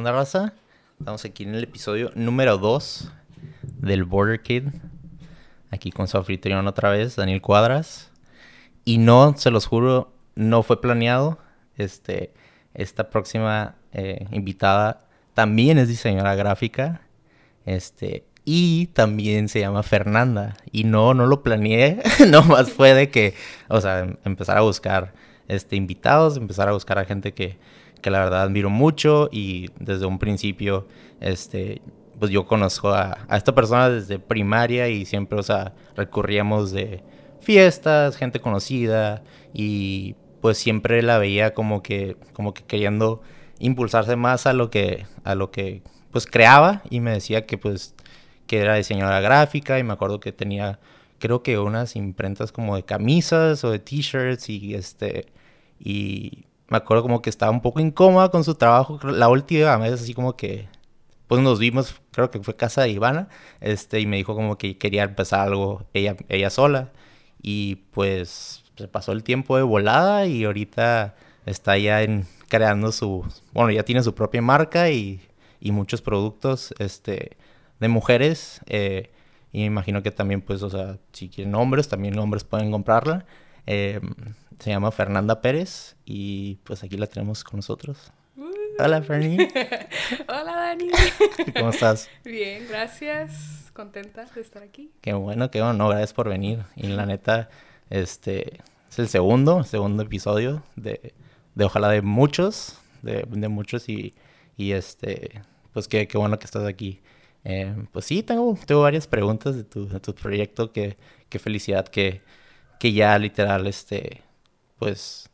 ¿Qué onda, raza? Estamos aquí en el episodio número 2 del Border Kid. Aquí con su anfitrión otra vez, Daniel Cuadras. Y no, se los juro, no fue planeado. Este, esta próxima eh, invitada también es diseñadora gráfica. Este, y también se llama Fernanda. Y no, no lo planeé. Nomás fue de que, o sea, em- empezar a buscar este, invitados, empezar a buscar a gente que, que la verdad admiro mucho. Y desde un principio, este, pues yo conozco a, esta persona desde primaria y siempre, o sea, recurríamos de fiestas, gente conocida. Y pues siempre la veía como que, como que queriendo impulsarse más a lo que, a lo que pues creaba y me decía que pues que era diseñadora gráfica y me acuerdo que tenía creo que unas imprentas como de camisas o de t-shirts y este y me acuerdo como que estaba un poco incómoda con su trabajo. La última vez así como que pues nos vimos creo que fue casa de Ivana este y me dijo como que quería empezar algo ella ella sola. Y pues se pasó el tiempo de volada y ahorita está ya en creando su bueno ya tiene su propia marca y, y muchos productos este de mujeres eh, y me imagino que también pues o sea si quieren hombres también hombres pueden comprarla. Eh, se llama Fernanda Pérez y pues aquí la tenemos con nosotros hola Fernie Hola Dani. cómo estás Bien, gracias. Contenta de estar aquí. qué bueno qué bueno no gracias por venir y la neta este es el segundo segundo episodio de, de ojalá de muchos de, de muchos y, y este pues qué, qué bueno que estás aquí Eh, pues sí, tengo, tengo varias preguntas de tu, de tu proyecto. Qué, qué felicidad que, que ya literal, este, pues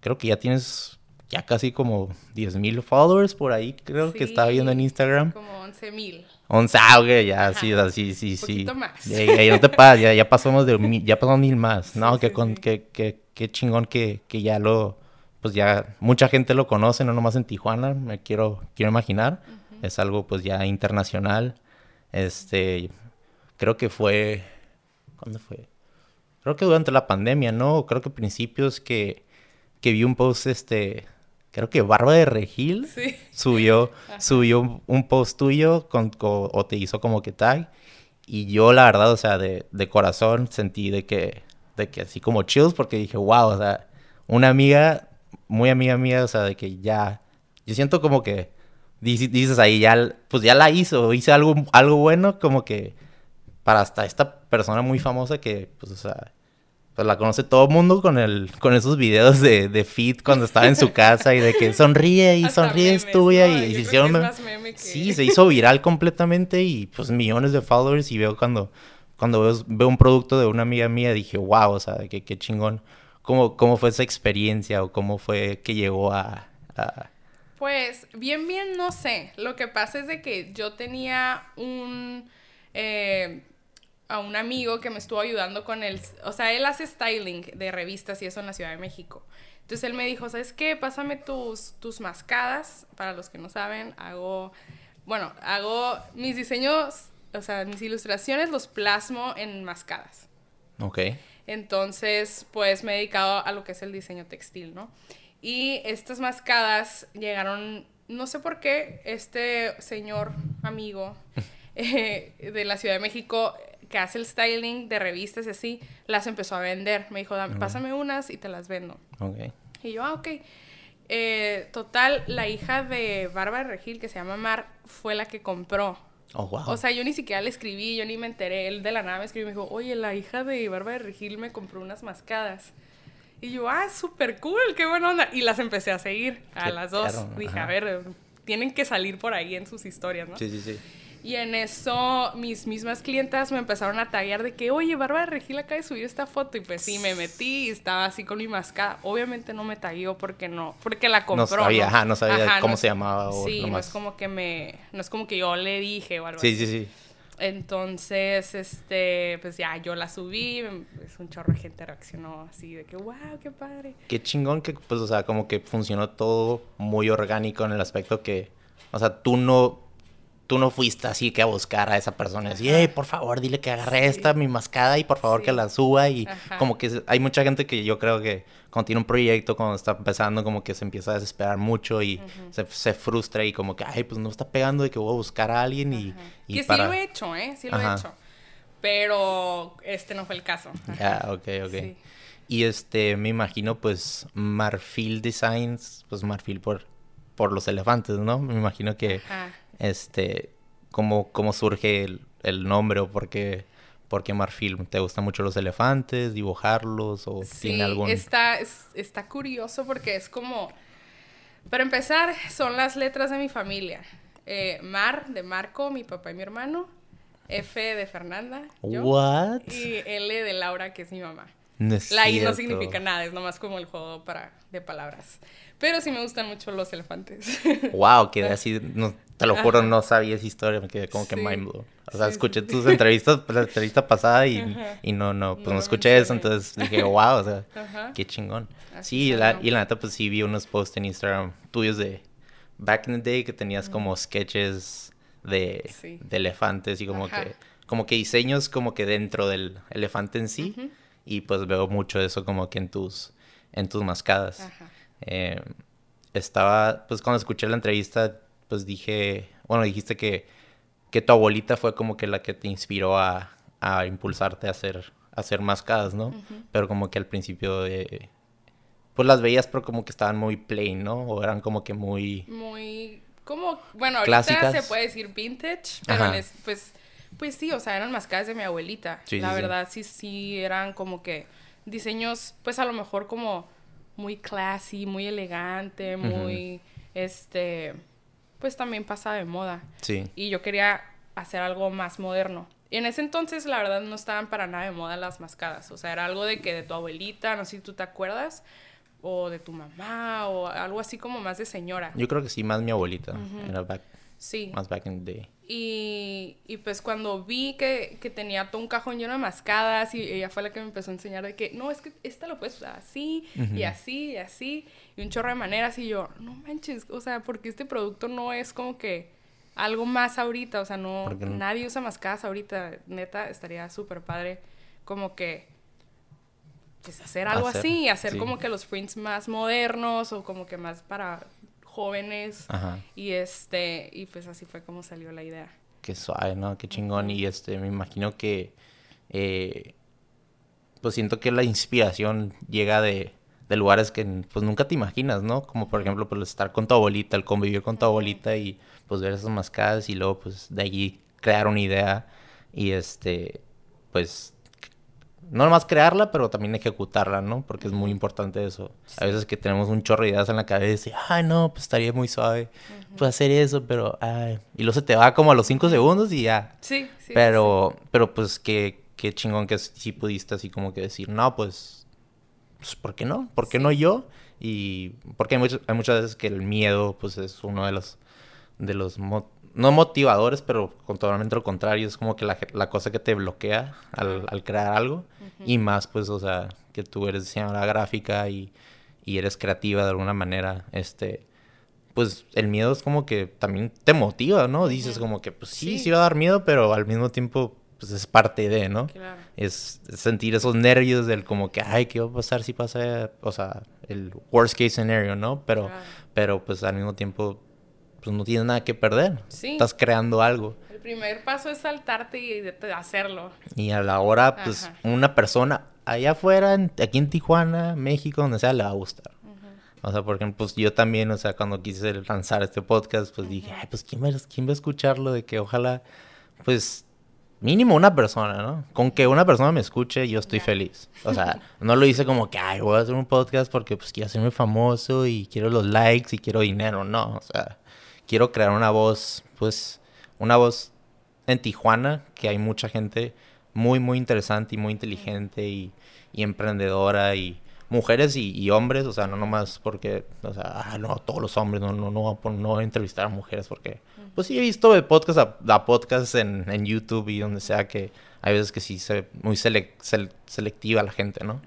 creo que ya tienes ya casi como 10.000 followers por ahí, creo que estaba viendo en Instagram. Como 11 mil. 11, ah, ok, ya, Ajá. sí, sí, sí, sí. Poquito más. Ya, no te pagas, ya, ya pasamos de mil, ya pasamos mil más. No, Sí, que sí, con, sí. que, que, que chingón que, que ya lo, pues ya mucha gente lo conoce, no nomás en Tijuana, me quiero, quiero imaginar. Es algo pues ya internacional. Este, creo que fue, ¿cuándo fue? Creo que durante la pandemia, ¿no? Creo que principios que, que vi un post, este, creo que Barba de Regil Sí. subió, Ajá. subió un, post tuyo con, co- o te hizo como que tag. Y yo, la verdad, o sea, de, de corazón sentí de que, de que así como chills, porque dije, wow, o sea, una amiga, muy amiga mía, o sea, de que ya, yo siento como que dices ahí, ya, pues ya la hizo, hice algo, algo bueno, como que para hasta esta persona muy famosa que, pues, o sea, pues la conoce todo el mundo con el, con esos videos de, de Fit cuando estaba en su casa y de que sonríe y sonríe es tuya ¿no? y, se hicieron que- Sí, se hizo viral completamente y pues millones de followers y veo cuando, cuando veo, veo un producto de una amiga mía dije, wow, o sea, qué, qué chingón. ¿Cómo, ¿Cómo fue esa experiencia o cómo fue que llegó a... a- Pues bien, bien, no sé. Lo que pasa es de que yo tenía un... eh, a un amigo que me estuvo ayudando con el... O sea, él hace styling de revistas y eso en la Ciudad de México. Entonces él me dijo, ¿sabes qué? Pásame tus, tus mascadas. Para los que no saben, hago... Bueno, hago mis diseños, o sea, mis ilustraciones los plasmo en mascadas. Ok. Entonces, pues me he dedicado a lo que es el diseño textil, ¿no? Y estas mascadas llegaron, no sé por qué, este señor amigo eh, de la Ciudad de México que hace el styling de revistas y así, las empezó a vender. Me dijo, "Dame- pásame unas y te las vendo. Ok. Y yo, ah, ok. Eh, total, la hija de Bárbara Regil, que se llama Mar, fue la que compró. Oh, wow. O sea, yo ni siquiera le escribí, yo ni me enteré. Él de la nada me escribió y me dijo, oye, la hija de Bárbara Regil me compró unas mascadas. Y yo, ah, súper cool, qué buena onda. Y las empecé a seguir a Qué las dos. Dije, ajá. a ver, tienen que salir por ahí en sus historias, ¿no? sí, sí, sí. Y en eso mis mismas clientas me empezaron a taguear de que, oye, Bárbara Regil acaba de subir esta foto. Y pues sí, me metí y estaba así con mi mascada. Obviamente no me tagueó porque no, porque la compró. no sabía, ajá, no sabía Ajá, cómo no se llamaba o Sí, no es como que me, no es como que yo le dije o algo Sí, así. sí, sí. Entonces, este, pues ya yo la subí, pues un chorro de gente reaccionó así de que, wow, qué padre. Qué chingón que, pues, o sea, como que funcionó todo muy orgánico en el aspecto que, o sea, tú no, tú no fuiste así que a buscar a esa persona y decir, hey, por favor, dile que agarre esta, mi mascada, y por favor que la suba. Y como que hay mucha gente que yo creo que cuando tiene un proyecto, cuando está empezando, como que se empieza a desesperar mucho y se, frustra y como que, ay, pues no está pegando de que voy a buscar a alguien y... y que sí lo he hecho, ¿eh? Sí lo he hecho. Pero este no fue el caso. Ya, ok, ok. Y este, me imagino, pues, Marfil Designs, pues Marfil por, por los elefantes, ¿no? Me imagino que, este, ¿cómo, cómo surge el, nombre o por qué, por qué Marfil? ¿Te gustan mucho los elefantes, dibujarlos o tiene algún...? está, está curioso porque es como... Para empezar, son las letras de mi familia. Eh, Mar, de Marco, mi papá y mi hermano. F de Fernanda. Yo, What? Y L de Laura, que es mi mamá. La I no significa nada, es nomás como el juego para, de palabras. Pero sí me gustan mucho los elefantes. Wow, quedé así, no, te lo juro, no sabía esa historia, me quedé como que mind blown. O sea, escuché tus entrevistas, la entrevista pasada y, y no, no, pues no, escuché eso, entonces dije, wow, o sea, qué chingón. sí, la, y la neta, pues sí vi unos posts en Instagram tuyos de back in the day que tenías como sketches de, elefantes y como que como que diseños como que dentro del elefante en sí y pues veo mucho eso como que en tus en tus mascadas. Eh, estaba pues cuando escuché la entrevista pues dije bueno dijiste que que tu abuelita fue como que la que te inspiró a, a impulsarte a hacer a hacer mascadas no pero como que al principio de pues las veías pero como que estaban muy plain no o eran como que muy muy como, bueno, ahorita se puede decir vintage, pero pues, pues sí, o sea, eran mascadas de mi abuelita. la verdad, sí. sí, eran como que diseños, pues a lo mejor como muy classy, muy elegante, muy, este, pues también pasa de moda. Sí. Y yo quería hacer algo más moderno. Y en ese entonces, la verdad, no estaban para nada de moda las mascadas. O sea, era algo de que de tu abuelita, no sé si tú te acuerdas, o de tu mamá o algo así como más de señora. Yo creo que sí, más mi abuelita. Era back, sí. Más back in the day. Y, y pues cuando vi que, que, tenía todo un cajón lleno de mascadas y ella fue la que me empezó a enseñar de que no, es que esta lo puedes usar así y así y así y un chorro de maneras y yo, no manches, o sea, porque este producto no es como que algo más ahorita, o sea, no, nadie usa mascadas ahorita, neta, estaría súper padre como que pues hacer algo así, hacer como que los prints más modernos o como que más para jóvenes. Y este, y pues así fue como salió la idea. Qué suave, ¿no? Qué chingón. Y este, me imagino que eh, pues siento que la inspiración llega de, de, lugares que pues nunca te imaginas, ¿no? Como por ejemplo, pues estar con tu abuelita, el convivir con tu abuelita y pues ver esas mascadas y luego pues de allí crear una idea y este, pues no nomás crearla, pero también ejecutarla, ¿no? Porque es muy importante eso. A veces que tenemos un chorro de ideas en la cabeza y, ay, no, pues estaría muy suave. Pues hacer eso, pero, ay. Y luego se te va como a los cinco segundos y ya. Sí, sí. Pero, pero pues qué, qué chingón que sí pudiste así como que decir, no, pues, pues ¿por qué no? ¿Por qué no yo? Y porque hay, hay muchas veces que el miedo, pues, es uno de los, de los no motivadores, pero totalmente lo contrario, es como que la, la cosa que te bloquea al, al crear algo y más pues, o sea, que tú eres diseñadora gráfica y, y, eres creativa de alguna manera, este, pues el miedo es como que también te motiva, ¿no? Dices como que pues sí, sí, va a dar miedo, pero al mismo tiempo pues es parte de, ¿no? Claro. Es sentir esos nervios del como que, ay, ¿qué va a pasar si pasa, o sea, el worst case scenario, ¿no? Pero, pero pues al mismo tiempo pues no tienes nada que perder. Sí. Estás creando algo. El primer paso es saltarte y hacerlo. Y a la hora, pues, una persona allá afuera, aquí en Tijuana, México, donde sea, le va a gustar. O sea, porque pues yo también, o sea, cuando quise lanzar este podcast, pues dije, ay, pues ¿quién va, ¿quién va a escucharlo? De que ojalá, pues, mínimo una persona, ¿no? Con que una persona me escuche, yo estoy feliz. O sea, no lo hice como que, ay, voy a hacer un podcast porque pues quiero hacerme famoso y quiero los likes y quiero dinero. No, o sea, quiero crear una voz, pues, una voz en Tijuana, que hay mucha gente muy, muy interesante y muy inteligente y, emprendedora y mujeres y, hombres, o sea, no nomás porque, o sea, ah, no, todos los hombres, no, no, no, no, voy a entrevistar a mujeres porque, pues sí he visto de podcast a, podcast en, en, YouTube y donde sea que hay veces que sí se muy selectiva la gente, ¿no?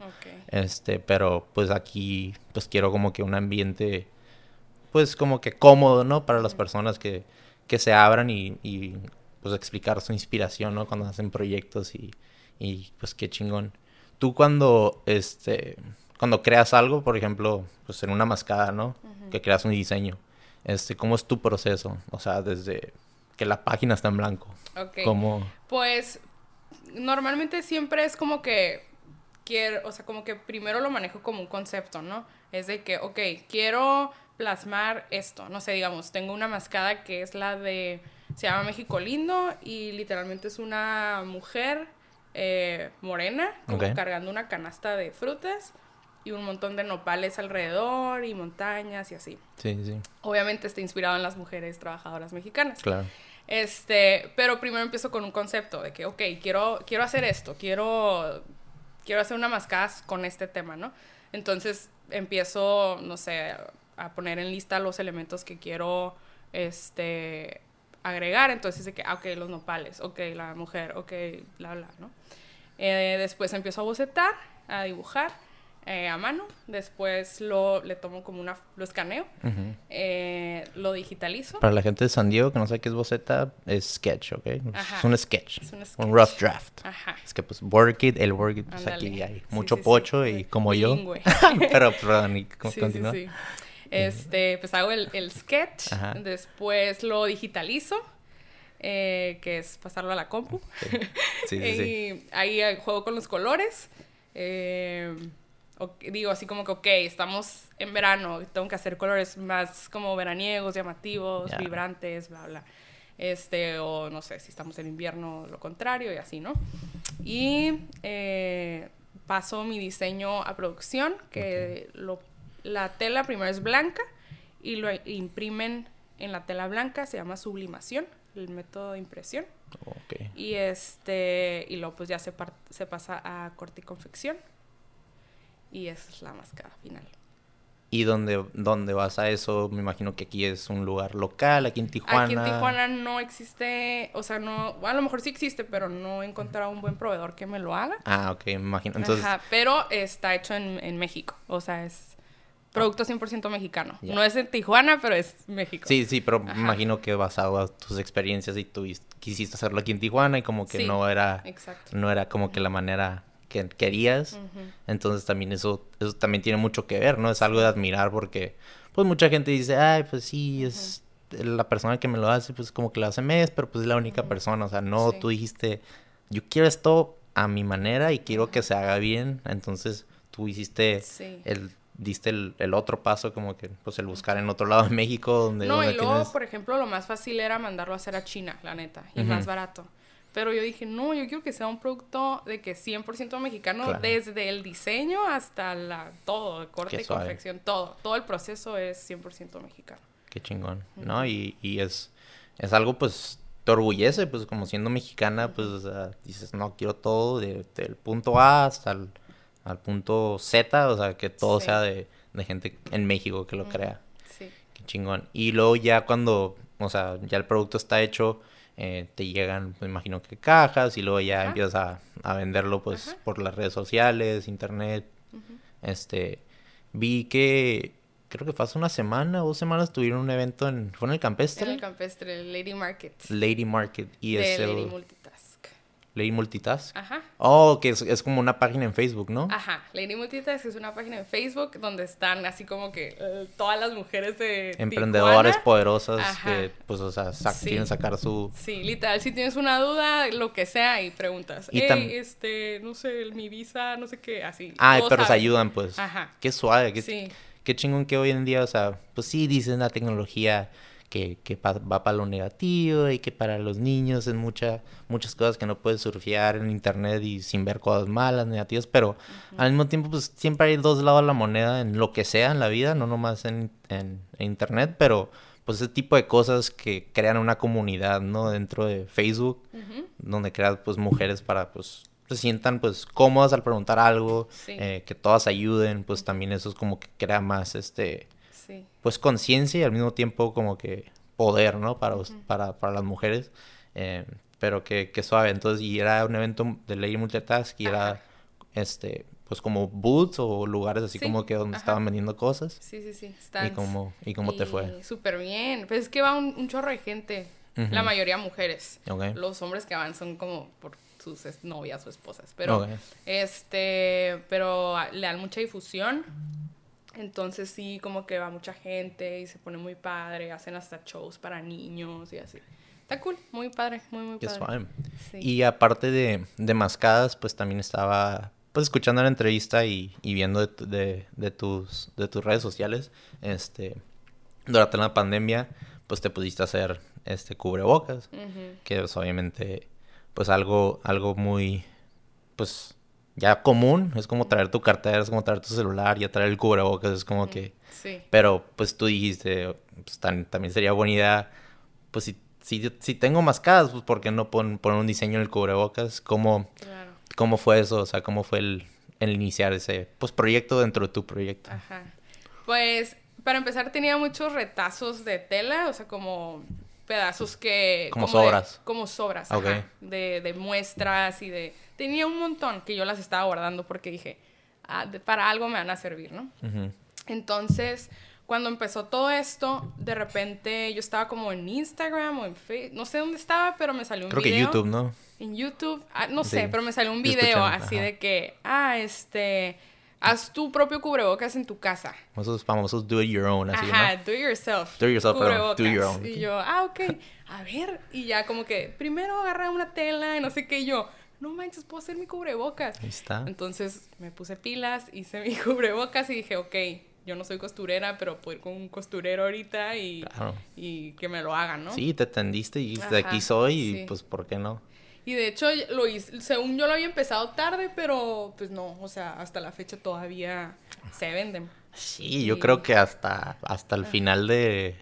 Este, pero pues aquí, pues quiero como que un ambiente pues como que cómodo, ¿no? Para las personas que, que se abran y, y, pues explicar su inspiración, ¿no? Cuando hacen proyectos y, y pues qué chingón. Tú cuando, este, cuando creas algo, por ejemplo, pues en una mascada, ¿no? Que creas un diseño, este, ¿cómo es tu proceso? O sea, desde que la página está en blanco. Ok. ¿Cómo? Pues normalmente siempre es como que quiero, o sea, como que primero lo manejo como un concepto, ¿no? Es de que, ok, quiero plasmar esto, no sé, digamos, tengo una mascada que es la de, se llama México Lindo y literalmente es una mujer eh, morena, como cargando una canasta de frutas y un montón de nopales alrededor y montañas y así. Sí, sí, Obviamente está inspirado en las mujeres trabajadoras mexicanas. claro. Este, pero primero empiezo con un concepto de que, ok, quiero, quiero hacer esto, quiero, quiero hacer una mascada con este tema, ¿no? Entonces empiezo, no sé, a poner en lista los elementos que quiero, este, agregar. Entonces, de que, ah, ok, los nopales, ok, la mujer, ok, bla, bla, ¿no? Eh, después empiezo a bocetar, a dibujar eh, a mano. Después lo, le tomo como una, lo escaneo, Ujú. eh, lo digitalizo. Para la gente de San Diego que no sabe qué es boceta, es sketch, ¿ok? Ajá. Es un sketch. Es un Un sketch. rough draft. Ajá. Es que pues Border Kid, el Border Kid, pues Ándale. aquí hay Sí, mucho sí, sí. pocho y como yo. Pero, perdón, Sí, sí, continúa. Este, pues hago el, el sketch, Ajá. después lo digitalizo, eh, que es pasarlo a la compu. Sí, sí, sí. y ahí eh, juego con los colores. eh, digo así como que, ok, estamos en verano, tengo que hacer colores más como veraniegos, llamativos, Ya. vibrantes, bla, bla. Este, o no sé, si estamos en invierno, lo contrario y así, ¿no? Y eh, paso mi diseño a producción, que lo, la tela primero es blanca y lo imprimen en la tela blanca, se llama sublimación, el método de impresión. Ok. Y este, y luego pues ya se, par- se pasa a corte y confección. Y esa es la mascada final. ¿Y dónde, dónde vas a eso? Me imagino que aquí es un lugar local, aquí en Tijuana. Aquí en Tijuana no existe, o sea, no, a lo mejor sí existe, pero no he encontrado un buen proveedor que me lo haga. Ah, ok, me imagino. Entonces, Ajá, pero está hecho en, en México, o sea, es producto 100% mexicano. No es en Tijuana, pero es México. sí, sí, pero me Ajá. imagino que basado a tus experiencias y tú quisiste hacerlo aquí en Tijuana y como que Sí, no era Exacto. no era como que la manera que querías. Entonces también eso, eso también tiene mucho que ver, ¿no? Es algo de admirar porque pues mucha gente dice, ay, pues sí, es la persona que me lo hace, pues como que lo hace mes, pero pues es la única persona. O sea, no, Sí. tú dijiste, yo quiero esto a mi manera y quiero que se haga bien. Entonces tú hiciste Sí. el diste el, el otro paso como que pues el buscar en otro lado de México donde, No, donde y luego, tienes- por ejemplo, lo más fácil era mandarlo a hacer a China, la neta, y Ujú. más barato. Pero yo dije, no, yo quiero que sea un producto de que 100% mexicano, Claro. desde el diseño hasta la todo, corte y confección, todo. Todo el proceso es 100% mexicano. Qué chingón, ¿no? Y, y es, es algo, pues, te orgullece, pues, como siendo mexicana, pues, o sea, dices, no, quiero todo de- del punto A hasta el al punto Z, o sea, que todo Sí. sea de, de gente en México que lo crea. Sí. Qué chingón. Y luego ya cuando, o sea, ya el producto está hecho, eh, te llegan, me imagino que cajas, y luego ya Ajá. empiezas a, a venderlo, pues, Ajá. por las redes sociales, internet. Este, vi que, creo que fue hace una semana o dos semanas tuvieron un evento en, ¿fue en el campestre? En el campestre, el Lady Market. Lady Market y de es el Lady Multitask. Lady Multitask. Ajá. Oh, que es, es como una página en Facebook, ¿no? Ajá, Lady Multitask es una página en Facebook donde están así como que eh, todas las mujeres de Emprendedoras Tijuana. poderosas Ajá. que, pues, o sea, Sí. quieren sacar su... Sí, literal, si tienes una duda, lo que sea, y preguntas. Y "Ey, tam- este, no sé, mi visa, no sé qué, así. Ah, pero se ayudan, pues. Ajá. Qué suave, qué, Sí. qué chingón que hoy en día, o sea, pues sí dicen la tecnología que, que pa- va para lo negativo y que para los niños es mucha, muchas cosas que no puedes surfear en internet y sin ver cosas malas, negativas, pero al mismo tiempo, pues siempre hay dos lados de la moneda en lo que sea en la vida, no nomás en, en- en internet, pero pues ese tipo de cosas que crean una comunidad, ¿no? Dentro de Facebook, donde creas pues mujeres para pues se sientan pues cómodas al preguntar algo, Sí. eh, que todas ayuden, pues también eso es como que crea más este Sí. pues conciencia y al mismo tiempo como que poder, ¿no? Para, us- para, para las mujeres. eh, pero que, que suave. Entonces, y era un evento de Lady Multitask y era Ajá. este, pues como booths o lugares así Sí, como que donde ajá. estaban vendiendo cosas. Sí, sí, sí. ¿Y stands. cómo, y cómo te fue? Y Súper bien. Pues es que va un, un chorro de gente. La Ujú. mayoría mujeres. Ok. Los hombres que van son como por sus novias o esposas. Pero, Ok. este, pero le dan mucha difusión. Entonces sí, como que va mucha gente y se pone muy padre. Hacen hasta shows para niños y así. Está cool, muy padre, muy, muy padre. Sí. Y aparte de, de mascadas, pues también estaba pues escuchando la entrevista y, y viendo de, de, de tus, de tus redes sociales, este, durante la pandemia, pues te pudiste hacer este cubrebocas, que es obviamente pues algo, algo muy, pues ya común, es como traer tu cartera, es como traer tu celular, ya traer el cubrebocas, es como que... Sí. Pero pues tú dijiste, pues, tan- también sería buena idea, pues si, si, si tengo mascadas, pues ¿por qué no pon- poner un diseño en el cubrebocas? ¿Cómo, Claro. cómo fue eso? O sea, ¿cómo fue el, el iniciar ese pues, proyecto dentro de tu proyecto? Ajá. Pues, para empezar, tenía muchos retazos de tela, o sea, como pedazos que... Como sobras. como sobras, Ok. ajá, de, de muestras y de... Tenía un montón que yo las estaba guardando porque dije, "Ah, de- para algo me van a servir, ¿no? Entonces, cuando empezó todo esto, de repente yo estaba como en Instagram o en Facebook, no sé dónde estaba, pero me salió un Creo que video. YouTube, ¿no? En YouTube, ah, no Sí. sé, pero me salió un video así ajá. de que, ah, este, haz tu propio cubrebocas en tu casa. Esos famosos do it your own, así, Ajá, ¿no? do it yourself. Do it yourself, perdón, do cubrebocas. your own. Y yo, ah, ok, a ver. Y ya como que, primero agarra una tela y no sé qué, y yo, no manches, puedo hacer mi cubrebocas. Ahí está. Entonces me puse pilas, hice mi cubrebocas y dije, ok, yo no soy costurera, pero puedo ir con un costurero ahorita y, Claro. y que me lo hagan, ¿no? Sí, te tendiste y de aquí Ajá, soy y pues ¿por qué no? Y de hecho, lo hice, según yo lo había empezado tarde, pero pues no, o sea, hasta la fecha todavía se venden. Sí, yo creo que hasta, hasta el final de...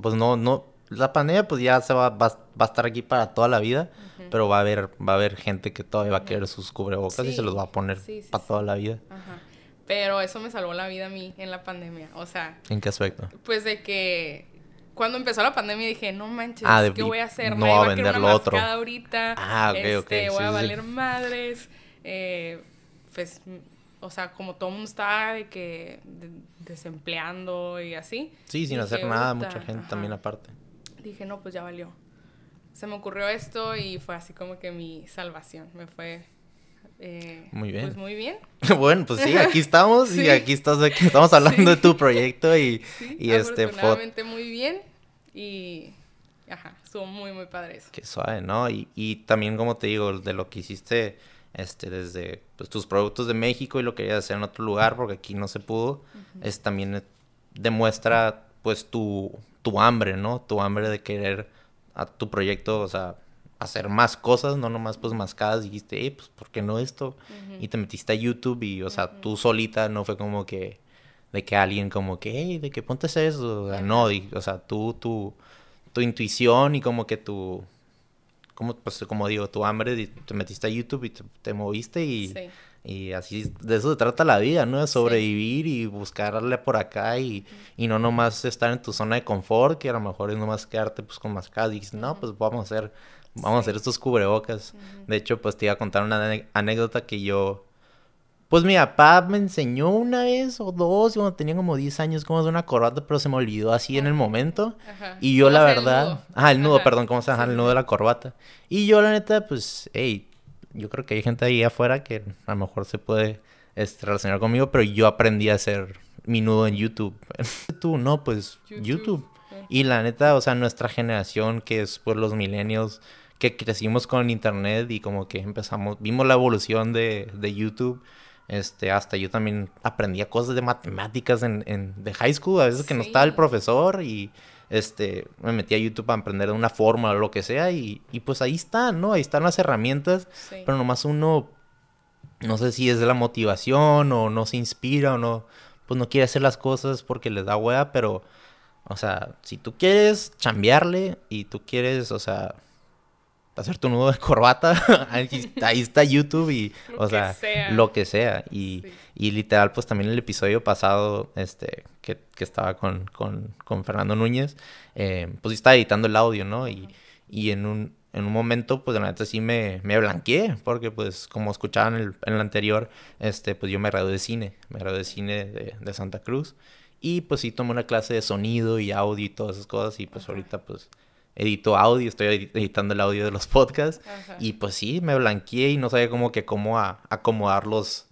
Pues no, no... La pandemia pues ya se va, va, va a estar aquí para toda la vida, pero va a haber, va a haber gente que todavía va a querer sus cubrebocas y se los va a poner sí, sí, para toda la vida. Ajá. Pero eso me salvó la vida a mí en la pandemia. O sea, ¿En qué aspecto? pues de que cuando empezó la pandemia dije, no manches, Ah, de- ¿qué voy a hacer? no va a vender lo otro. ahorita. Ah, ok, ok, este, Voy sí, a sí. valer madres. Eh, pues, o sea, como todo el mundo estaba de que de- desempleando y así. Sí, sin dije, hacer nada, mucha gente ajá. también aparte. Dije, no, pues ya valió. Se me ocurrió esto y fue así como que mi salvación. Me fue... eh, Muy bien. Pues muy bien. bueno, pues sí, aquí estamos y aquí estás, aquí estamos hablando Sí. de tu proyecto y, Sí, y este fue... muy bien. Y... Ajá, estuvo muy, muy padre eso. Qué suave, ¿no? Y, y también, como te digo, de lo que hiciste este, desde pues, tus productos de México y lo querías hacer en otro lugar porque aquí no se pudo, es también eh, demuestra pues tu, tu hambre, ¿no? Tu hambre de querer a tu proyecto, o sea, hacer más cosas, no nomás pues mascadas, dijiste, eh, pues, ¿por qué no esto? Y te metiste a YouTube y, o sea, tú solita no fue como que, de que alguien como que, hey, de que ponte eso, o sea, no, o sea, tú, tu, tu intuición y como que tu, como, pues, como digo, tu hambre, te metiste a YouTube y te, te moviste y, Sí. y así, de eso se trata la vida, ¿no? De sobrevivir y buscarle por acá y, y no nomás estar en tu zona de confort, que a lo mejor es nomás quedarte pues con mascadas y dices, no, pues vamos a hacer, vamos a hacer estos cubrebocas. De hecho, pues te iba a contar una anécdota que yo, pues mi papá me enseñó una vez o dos, cuando tenía como 10 años, cómo hacer una corbata, pero se me olvidó así en el momento. Ajá. Y yo ¿Cómo la el verdad, nudo? ah, el nudo, Ajá. perdón, cómo se llama el nudo de la corbata. Y yo la neta, pues, hey, yo creo que hay gente ahí afuera que a lo mejor se puede este, relacionar conmigo, pero yo aprendí a hacer mi nudo en YouTube. Tú, no, pues YouTube. YouTube. Y la neta, o sea, nuestra generación, que es pues los millennials, que crecimos con internet y como que empezamos, vimos la evolución de, de YouTube. Este, hasta yo también aprendía cosas de matemáticas en, en de high school, a veces que no estaba el profesor y este, me metí a YouTube para aprender una forma o lo que sea y, y pues ahí están, ¿no? Ahí están las herramientas, Sí. pero nomás uno, no sé si es de la motivación o no se inspira o no, pues no quiere hacer las cosas porque les da hueá, pero, o sea, si tú quieres chambearle y tú quieres, o sea, hacer tu nudo de corbata, ahí, está YouTube y, o sea, sea. lo que sea. Y, Sí. y literal, pues también el episodio pasado, este, que, que estaba con, con, con Fernando Núñez, eh, pues estaba editando el audio, ¿no? Y, y en un, en un momento, pues la neta sí me, me blanqueé, porque pues como escuchaban en el, en el anterior, este, pues yo me gradué de cine, me gradué de cine de, de, Santa Cruz, y pues sí tomé una clase de sonido y audio y todas esas cosas, y pues ahorita pues edito audio, estoy editando el audio de los podcasts, Ajá. y pues sí, me blanqueé y no sabía cómo que cómo a, acomodar los,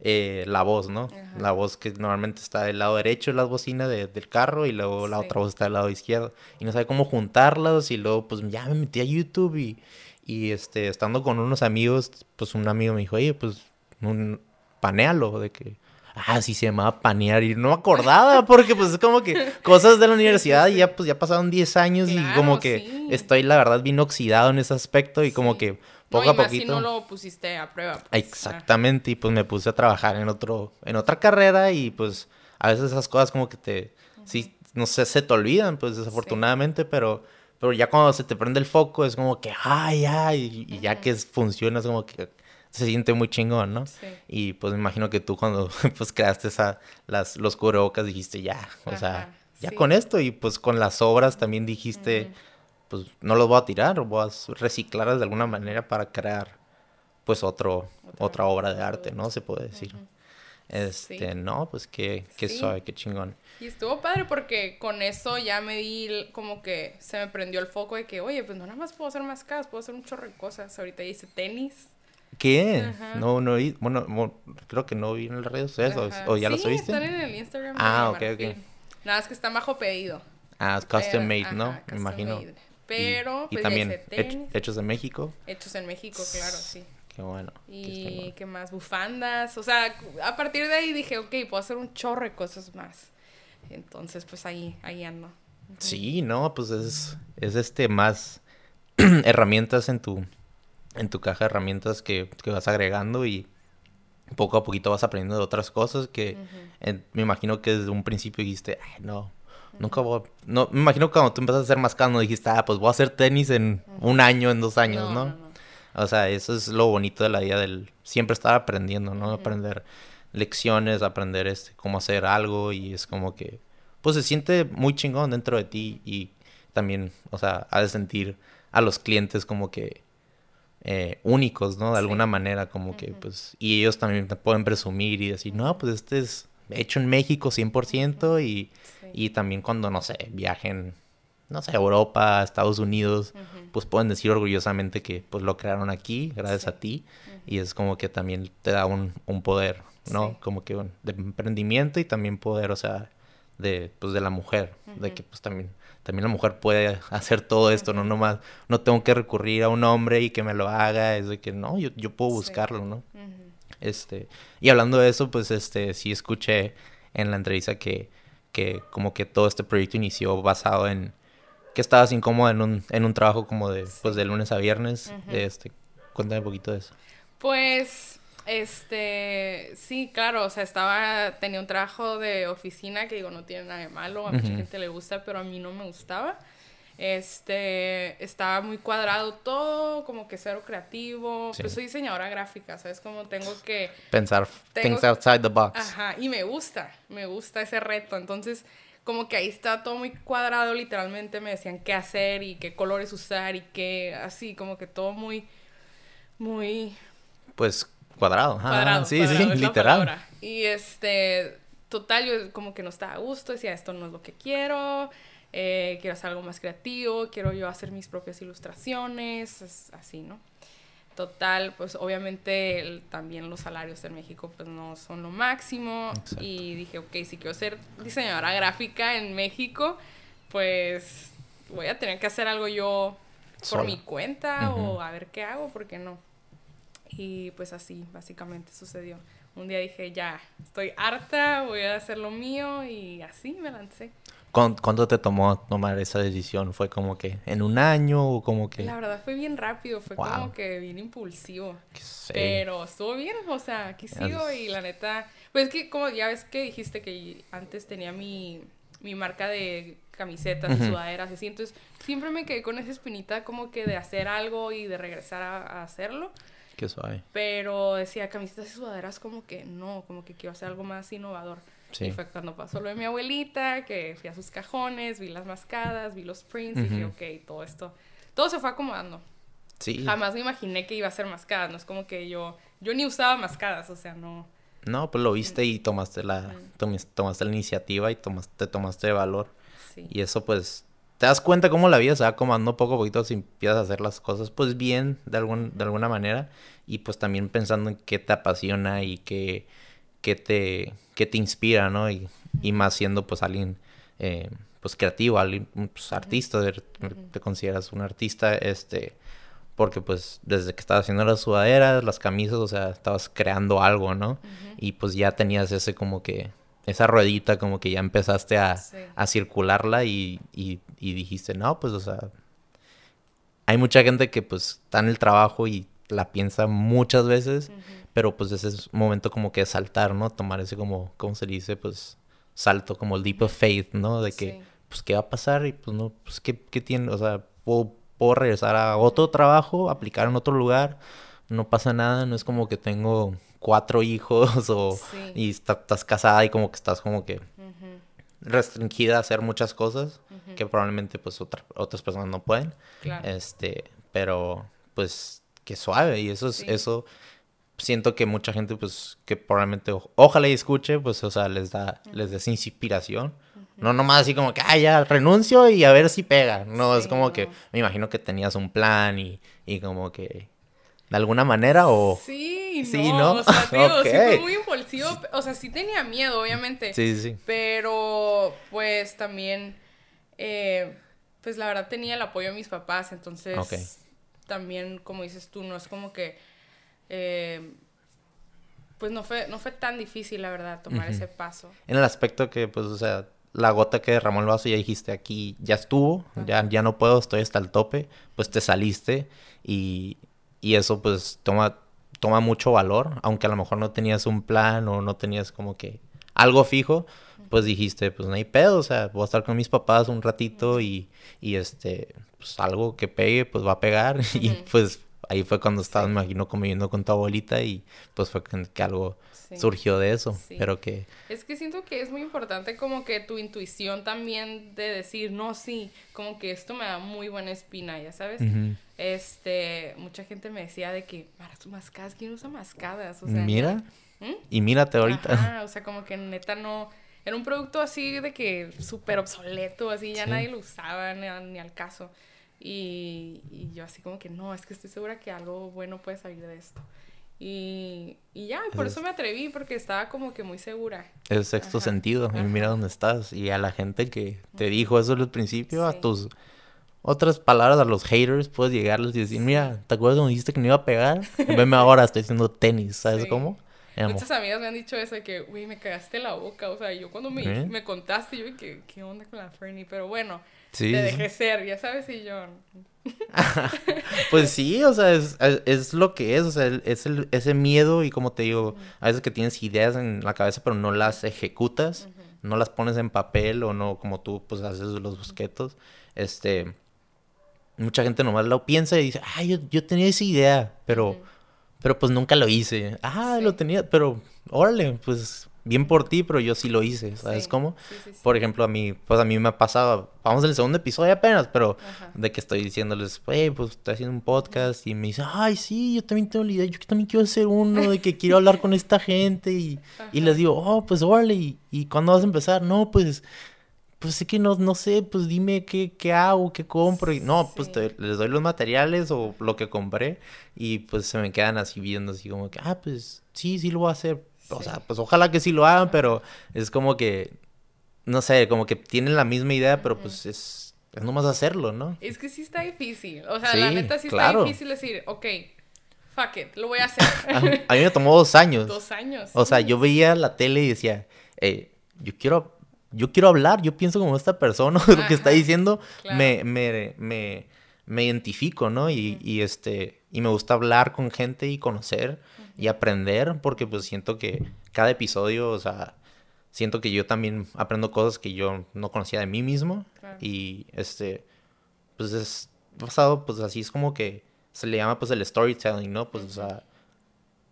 eh, la voz, ¿no? Ajá. La voz que normalmente está del lado derecho de las bocinas de, del carro y luego la sí. otra voz está del lado izquierdo. Y no sabía cómo juntarlas y luego pues ya me metí a YouTube y, y este, estando con unos amigos, pues un amigo me dijo, oye, pues un, panealo, de que, ah, sí se llamaba panear y no me acordaba porque pues es como que cosas de la universidad y ya pues ya pasaron 10 años claro, y como que sí. estoy la verdad bien oxidado en ese aspecto y sí. como que poco no, a poquito. Si no lo pusiste a prueba. Pues. Exactamente, y pues me puse a trabajar en otro, en otra carrera y pues a veces esas cosas como que te, sí, no sé, se te olvidan, pues desafortunadamente, sí. pero, pero ya cuando se te prende el foco es como que, ay, ay, y, y ya que funciona es como que se siente muy chingón, ¿no? Sí. Y pues me imagino que tú cuando pues creaste esa, las, los cubrebocas dijiste ya, o Ajá, sea, ya sí. con esto y pues con las obras también dijiste... Uh -huh pues no los voy a tirar, voy a reciclarlas de alguna manera para crear pues otro, otra, otra obra de arte, ¿no? Se puede decir. Uh -huh. Este, sí. no, pues qué, qué sí. suave, qué chingón. Y estuvo padre porque con eso ya me di como que se me prendió el foco de que, oye, pues no nada más puedo hacer más casas, puedo hacer un chorro de cosas. Ahorita hice tenis. ¿Qué? Ajá. No, no vi, bueno, creo que no vi en las redes sociales, o, o, ya sí, los oíste. están en el Instagram. Ah, ok, ok. Nada, es que está bajo pedido. Ah, custom made, ¿no? Ajá, me imagino. Made. Pero, y, pues, y también hechos en México. Hechos en México, claro, sí. Qué bueno. Y qué más, bufandas. O sea, a partir de ahí dije, ok, puedo hacer un chorro de cosas más. Entonces, pues ahí, ahí ando. Sí, no, pues es, es este más herramientas en tu, en tu caja de herramientas que, que, vas agregando y poco a poquito vas aprendiendo de otras cosas que uh -huh. eh, me imagino que desde un principio dijiste, ay, no, Nunca voy a... No, me imagino que cuando tú empezaste a hacer más no dijiste, ah, pues voy a hacer tenis en un año, en dos años, ¿no? ¿no? no, no. O sea, eso es lo bonito de la vida del... Siempre estar aprendiendo, ¿no? Aprender lecciones, aprender este, cómo hacer algo y es como que... Pues se siente muy chingón dentro de ti y también, o sea, ha de sentir a los clientes como que... Eh, únicos, ¿no? De sí. alguna manera, como uh -huh. que, pues... Y ellos también pueden presumir y decir, no, pues este es hecho en México 100% y y también cuando, no sé, viajen, no sé, Europa, Estados Unidos, uh -huh. pues pueden decir orgullosamente que pues lo crearon aquí, gracias sí. a ti. Uh -huh. Y es como que también te da un, un poder, ¿no? Como que un, de emprendimiento y también poder, o sea, de, pues de la mujer, de que pues también, también la mujer puede hacer todo esto, no nomás, no tengo que recurrir a un hombre y que me lo haga, es de que no, yo, yo puedo buscarlo. ¿no? Este, y hablando de eso, pues este, sí escuché en la entrevista que que como que todo este proyecto inició basado en que estabas incómoda en un, en un trabajo como de, pues de lunes a viernes. Uh -huh. este, cuéntame un poquito de eso. Pues, este, sí, claro, o sea, estaba, tenía un trabajo de oficina que digo, no tiene nada de malo, a uh -huh. mucha gente le gusta, pero a mí no me gustaba. Este, estaba muy cuadrado todo, como que cero creativo. Sí. Pues soy diseñadora gráfica, ¿sabes? Como tengo que... Pensar tengo, things outside the box. Ajá, y me gusta, me gusta ese reto. Entonces, como que ahí está todo muy cuadrado, literalmente me decían qué hacer y qué colores usar y qué, así, como que todo muy, muy... Pues cuadrado, sí, cuadrado, sí, literal. Y este, total, yo como que no estaba a gusto, decía, esto no es lo que quiero eh, quiero hacer algo más creativo, quiero yo hacer mis propias ilustraciones, así, ¿no? Total, pues obviamente el, también los salarios en México pues no son lo máximo Exacto. y dije, ok, si quiero ser diseñadora gráfica en México, pues voy a tener que hacer algo yo por Sola. mi cuenta uh -huh. o a ver qué hago, porque no. Y pues así, básicamente sucedió. Un día dije, ya, estoy harta, voy a hacer lo mío y así me lancé. ¿Cuánto te tomó tomar esa decisión? ¿Fue como que en un año o como que...? La verdad fue bien rápido, fue wow. como que bien impulsivo. Sí. Pero estuvo bien, o sea, aquí sigo es... y la neta... Pues que como ya ves que dijiste que antes tenía mi, mi marca de camisetas uh -huh. sudaderas y así, entonces siempre me quedé con esa espinita como que de hacer algo y de regresar a, a hacerlo. Qué suave. Pero decía camisetas y sudaderas como que no, como que quiero hacer algo más innovador. Sí. Y fue cuando pasó lo de mi abuelita, que fui a sus cajones, vi las mascadas, vi los prints, uh -huh. y dije, ok, todo esto, todo se fue acomodando. Sí. Jamás me imaginé que iba a ser mascadas, no es como que yo, yo ni usaba mascadas, o sea, no. No, pues lo viste y tomaste la, tomaste la iniciativa y tomaste, te tomaste de valor. Sí. Y eso pues te das cuenta cómo la vida se va comando poco a poquito si empiezas a hacer las cosas pues bien de, algún, de alguna manera y pues también pensando en qué te apasiona y qué, qué te, qué te inspira, ¿no? Y, y más siendo pues alguien eh, pues creativo, alguien pues, artista, te consideras un artista, este, porque pues desde que estabas haciendo las sudaderas, las camisas, o sea, estabas creando algo, ¿no? Y pues ya tenías ese como que, esa ruedita como que ya empezaste a, Sí. a circularla y, y, y dijiste, no, pues o sea, hay mucha gente que pues está en el trabajo y la piensa muchas veces, pero pues ese es momento como que saltar, ¿no? Tomar ese como, ¿cómo se dice? Pues salto, como el leap of faith, ¿no? De que, Sí. pues, ¿qué va a pasar? Y pues no, pues, ¿qué, qué tiene? O sea, puedo, puedo regresar a otro trabajo, aplicar en otro lugar, no pasa nada, no es como que tengo cuatro hijos o Sí. y está- estás casada y como que estás como que restringida a hacer muchas cosas que probablemente pues otra- otras personas no pueden. Claro. Este, pero pues que suave y eso es Sí. eso siento que mucha gente pues que probablemente ojalá y escuche pues o sea les da les da esa inspiración. No nomás así como que ah ya renuncio y a ver si pega. No, es Sí, como que me imagino que tenías un plan y, y como que de alguna manera o Sí, Sí, no, ¿no? o sea, te digo, sí fue muy impulsivo, o sea, sí tenía miedo, obviamente, sí, sí. pero pues también, eh, pues la verdad tenía el apoyo de mis papás, entonces Ok. también, como dices tú, no es como que, eh, pues no fue, no fue tan difícil, la verdad, tomar ese paso. En el aspecto que, pues, o sea, la gota que derramó el vaso ya dijiste aquí, ya estuvo, ya, ya no puedo, estoy hasta el tope, pues te saliste y, y eso pues toma, toma mucho valor, aunque a lo mejor no tenías un plan o no tenías como que algo fijo, pues dijiste, pues no hay pedo, o sea, voy a estar con mis papás un ratito y, y este, pues algo que pegue, pues va a pegar y pues ahí fue cuando estabas, Sí. me imagino, conviviendo con tu abuelita y pues fue que, que algo Sí. surgió de eso, Sí. pero que... Es que siento que es muy importante como que tu intuición también de decir, no, sí, como que esto me da muy buena espina, ya sabes. Este, mucha gente me decía de que, para tus mascadas, ¿quién usa mascadas? O sea, Mira, ¿Mm? y mírate ahorita. Ajá, o sea, como que neta no, era un producto así de que súper obsoleto, así ya nadie lo usaba ni al caso. Y, y yo así como que no, es que estoy segura que algo bueno puede salir de esto. Y, y ya, por Es- eso me atreví, porque estaba como que muy segura. El sexto Ajá, sentido, y ajá. mira dónde estás. Y a la gente que te dijo eso al principio, a Sí. tus otras palabras, a los haters, puedes llegarles y decir, mira, ¿te acuerdas cuando dijiste que no iba a pegar? Veme ahora, estoy haciendo tenis, ¿sabes Sí. cómo? Amo. Muchas amigas me han dicho eso de que, güey, me cagaste la boca. O sea, yo cuando me, ¿Eh? me contaste, yo, ¿qué, ¿qué onda con la Fernie? Pero bueno, Sí, te dejé ser, ya sabes, y yo. Pues sí, o sea, es, es- lo que es, o sea, es el- ese miedo y como te digo, a veces que tienes ideas en la cabeza pero no las ejecutas, no las pones en papel o no como tú pues haces los bosquetos, este, mucha gente nomás lo piensa y dice, ah, yo, yo tenía esa idea, pero. Pero pues nunca lo hice, ah, Sí. lo tenía, pero órale, pues bien por ti, pero yo sí lo hice, ¿sabes Sí, cómo? sí. Por ejemplo, a mí, pues a mí me ha pasado, vamos el segundo episodio apenas, pero Ajá. de que estoy diciéndoles, hey, pues estoy haciendo un podcast y me dicen, ay, sí, yo también tengo la idea, yo también quiero hacer uno, de que quiero hablar con esta gente y, y les digo, oh, pues órale, ¿y, y cuándo vas a empezar? No, pues, pues es que no, no sé, pues dime qué, qué hago, qué compro y no, pues te- les doy los materiales o lo que compré y pues se me quedan así viendo así como que, ah, pues sí, sí lo voy a hacer. O sea, pues ojalá que sí lo hagan, pero es como que, no sé, como que tienen la misma idea, pero pues es, es nomás hacerlo, ¿no? Es que sí está difícil. O sea, la neta sí claro. está difícil decir, ok, fuck it, lo voy a hacer. A, mí me tomó dos años. Dos años. O sea, yo veía la tele y decía, eh, yo quiero, yo quiero hablar, yo pienso como esta persona, lo que está diciendo, claro. me, me, me, me identifico, ¿no? Y, y este, y me gusta hablar con gente y conocer y aprender, porque pues siento que cada episodio, o sea, siento que yo también aprendo cosas que yo no conocía de mí mismo Claro. y este, pues es basado, pues así es como que se le llama pues el storytelling, ¿no? Pues, o sea,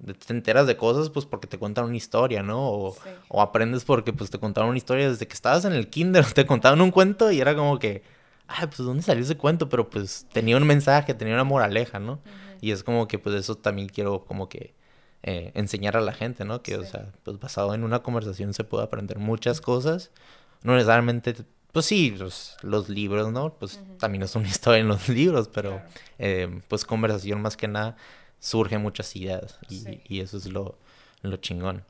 te enteras de cosas pues porque te cuentan una historia, ¿no? O, Sí. o aprendes porque pues te contaron una historia desde que estabas en el kinder, te contaban un cuento y era como que, ay, pues ¿dónde salió ese cuento? Pero pues tenía un mensaje, tenía una moraleja, ¿no? Y es como que pues eso también quiero como que eh, enseñar a la gente, ¿no? Que, o sea, pues basado en una conversación se puede aprender muchas cosas. No necesariamente, pues sí, los, libros, ¿no? Pues también es una historia en los libros, pero eh, pues conversación más que nada surgen muchas ideas y, y eso es lo, lo chingón.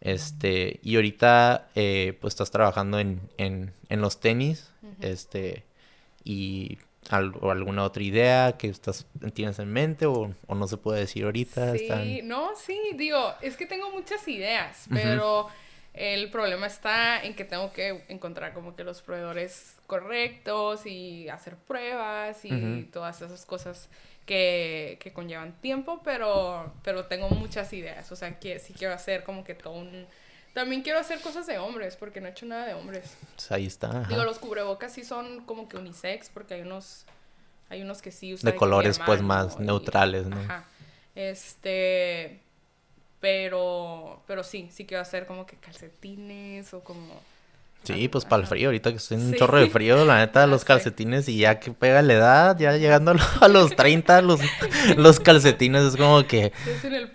Este, y ahorita eh, pues estás trabajando en, en, en los tenis, este, y o alguna otra idea que estás tienes en mente o, no se puede decir ahorita. Sí, no, sí, digo, es que tengo muchas ideas, pero el problema está en que tengo que encontrar como que los proveedores correctos y hacer pruebas y todas esas cosas que, que, conllevan tiempo, pero, pero tengo muchas ideas, o sea, que sí quiero hacer como que todo un también quiero hacer cosas de hombres, porque no he hecho nada de hombres. Pues ahí está. Digo, los cubrebocas sí son como que unisex, porque hay unos, hay unos que sí usan. De colores, pues, más neutrales, ¿no? Ajá. Este. Pero, pero sí, sí quiero hacer como que calcetines o como Sí, pues para el frío, ahorita que estoy en un chorro de frío, la neta, los calcetines y ya que pega la edad, ya llegando a los 30, los, los calcetines es como que...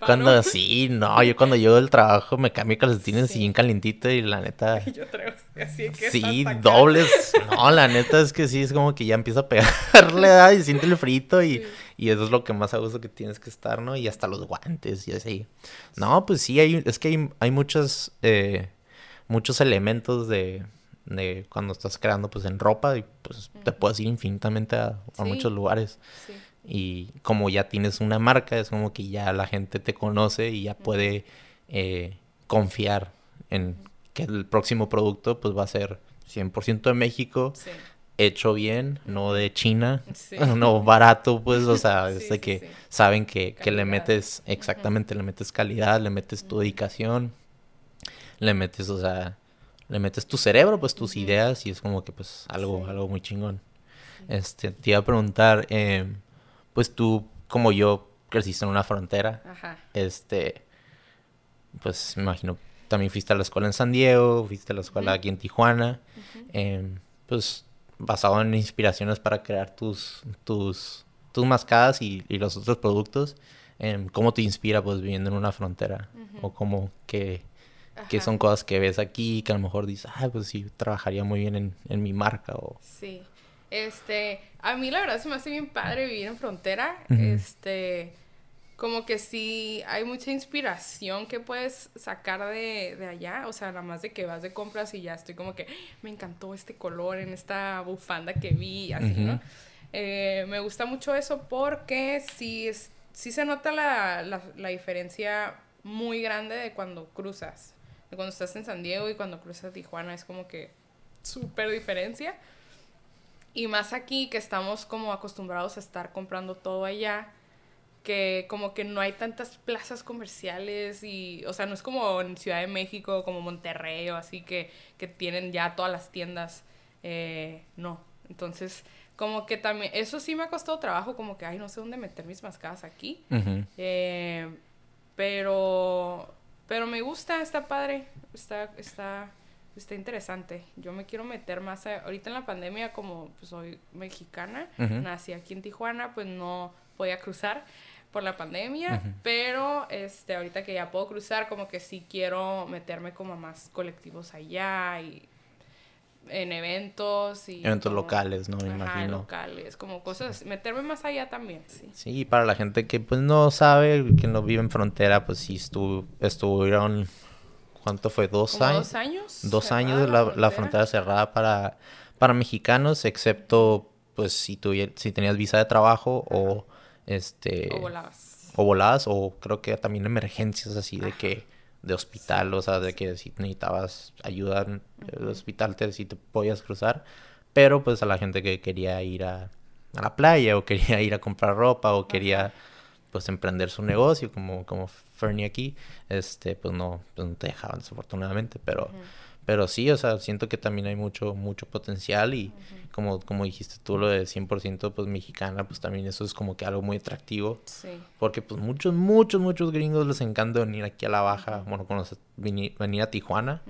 Cuando sí, no, yo cuando llego del trabajo me cambio calcetines y bien calientito y la neta... Yo traigo así que Sí, dobles. No, la neta es que sí, es como que ya empieza a pegar la edad y siente el frito y, y eso es lo que más a gusto que tienes que estar, ¿no? Y hasta los guantes y así. No, pues sí, hay, es que hay, hay muchas... Eh, muchos elementos de, de cuando estás creando pues en ropa y pues te puedes ir infinitamente a, muchos lugares. Y como ya tienes una marca, es como que ya la gente te conoce y ya puede eh, confiar en que el próximo producto pues va a ser 100% de México, hecho bien, no de China, no barato, pues, o sea, es de que saben que, que, le metes, exactamente, le metes calidad, le metes tu dedicación le metes, o sea, le metes tu cerebro, pues tus ideas y es como que pues algo, algo muy chingón. Este, te iba a preguntar, eh, pues tú, como yo, creciste en una frontera. Ajá. Este, pues me imagino, también fuiste a la escuela en San Diego, fuiste a la escuela aquí en Tijuana. Em, pues basado en inspiraciones para crear tus, tus, tus mascadas y, los otros productos. Em, ¿Cómo te inspira pues viviendo en una frontera? O como que que son cosas que ves aquí que a lo mejor dices, ah, pues sí, trabajaría muy bien en, en, mi marca o... Sí, este, a mí la verdad se me hace bien padre vivir en frontera, este, como que sí, hay mucha inspiración que puedes sacar de, de, allá, o sea, nada más de que vas de compras y ya estoy como que, me encantó este color en esta bufanda que vi, así, ¿no? Eh, me gusta mucho eso porque sí, es, sí se nota la, la, la diferencia muy grande de cuando cruzas cuando estás en San Diego y cuando cruzas Tijuana es como que súper diferencia. Y más aquí que estamos como acostumbrados a estar comprando todo allá, que como que no hay tantas plazas comerciales y, o sea, no es como en Ciudad de México, como Monterrey o así que, que tienen ya todas las tiendas. Eh, no, entonces como que también, eso sí me ha costado trabajo, como que, ay, no sé dónde meter mis mascadas aquí. Eh, pero pero me gusta, está padre, está, está, está interesante. Yo me quiero meter más ahorita en la pandemia, como pues, soy mexicana, nací aquí en Tijuana, pues no voy a cruzar por la pandemia, pero este ahorita que ya puedo cruzar, como que sí quiero meterme como más colectivos allá y en eventos y... Eventos locales, ¿no? Me imagino. locales, como cosas, meterme más allá también, sí. Sí, para la gente que pues no sabe, que no vive en frontera, pues sí estuvo, estuvieron, ¿cuánto fue? ¿Dos años? Dos años. Dos años la, la, frontera. cerrada para, para mexicanos, excepto pues si, si tenías visa de trabajo o este... O volabas. O volabas, o creo que también emergencias así de que de hospital, o sea, de que si necesitabas ayuda en el hospital, te, si te podías cruzar, pero pues a la gente que quería ir a, a la playa o quería ir a comprar ropa o quería pues emprender su negocio como, como Fernie aquí, este, pues no, pues no te dejaban desafortunadamente, pero... Pero sí, o sea, siento que también hay mucho, mucho potencial y como, como dijiste tú, lo de 100% pues mexicana, pues también eso es como que algo muy atractivo. Sí. Porque pues muchos, muchos, muchos gringos les encanta venir aquí a la baja, bueno, conocer, venir, a Tijuana,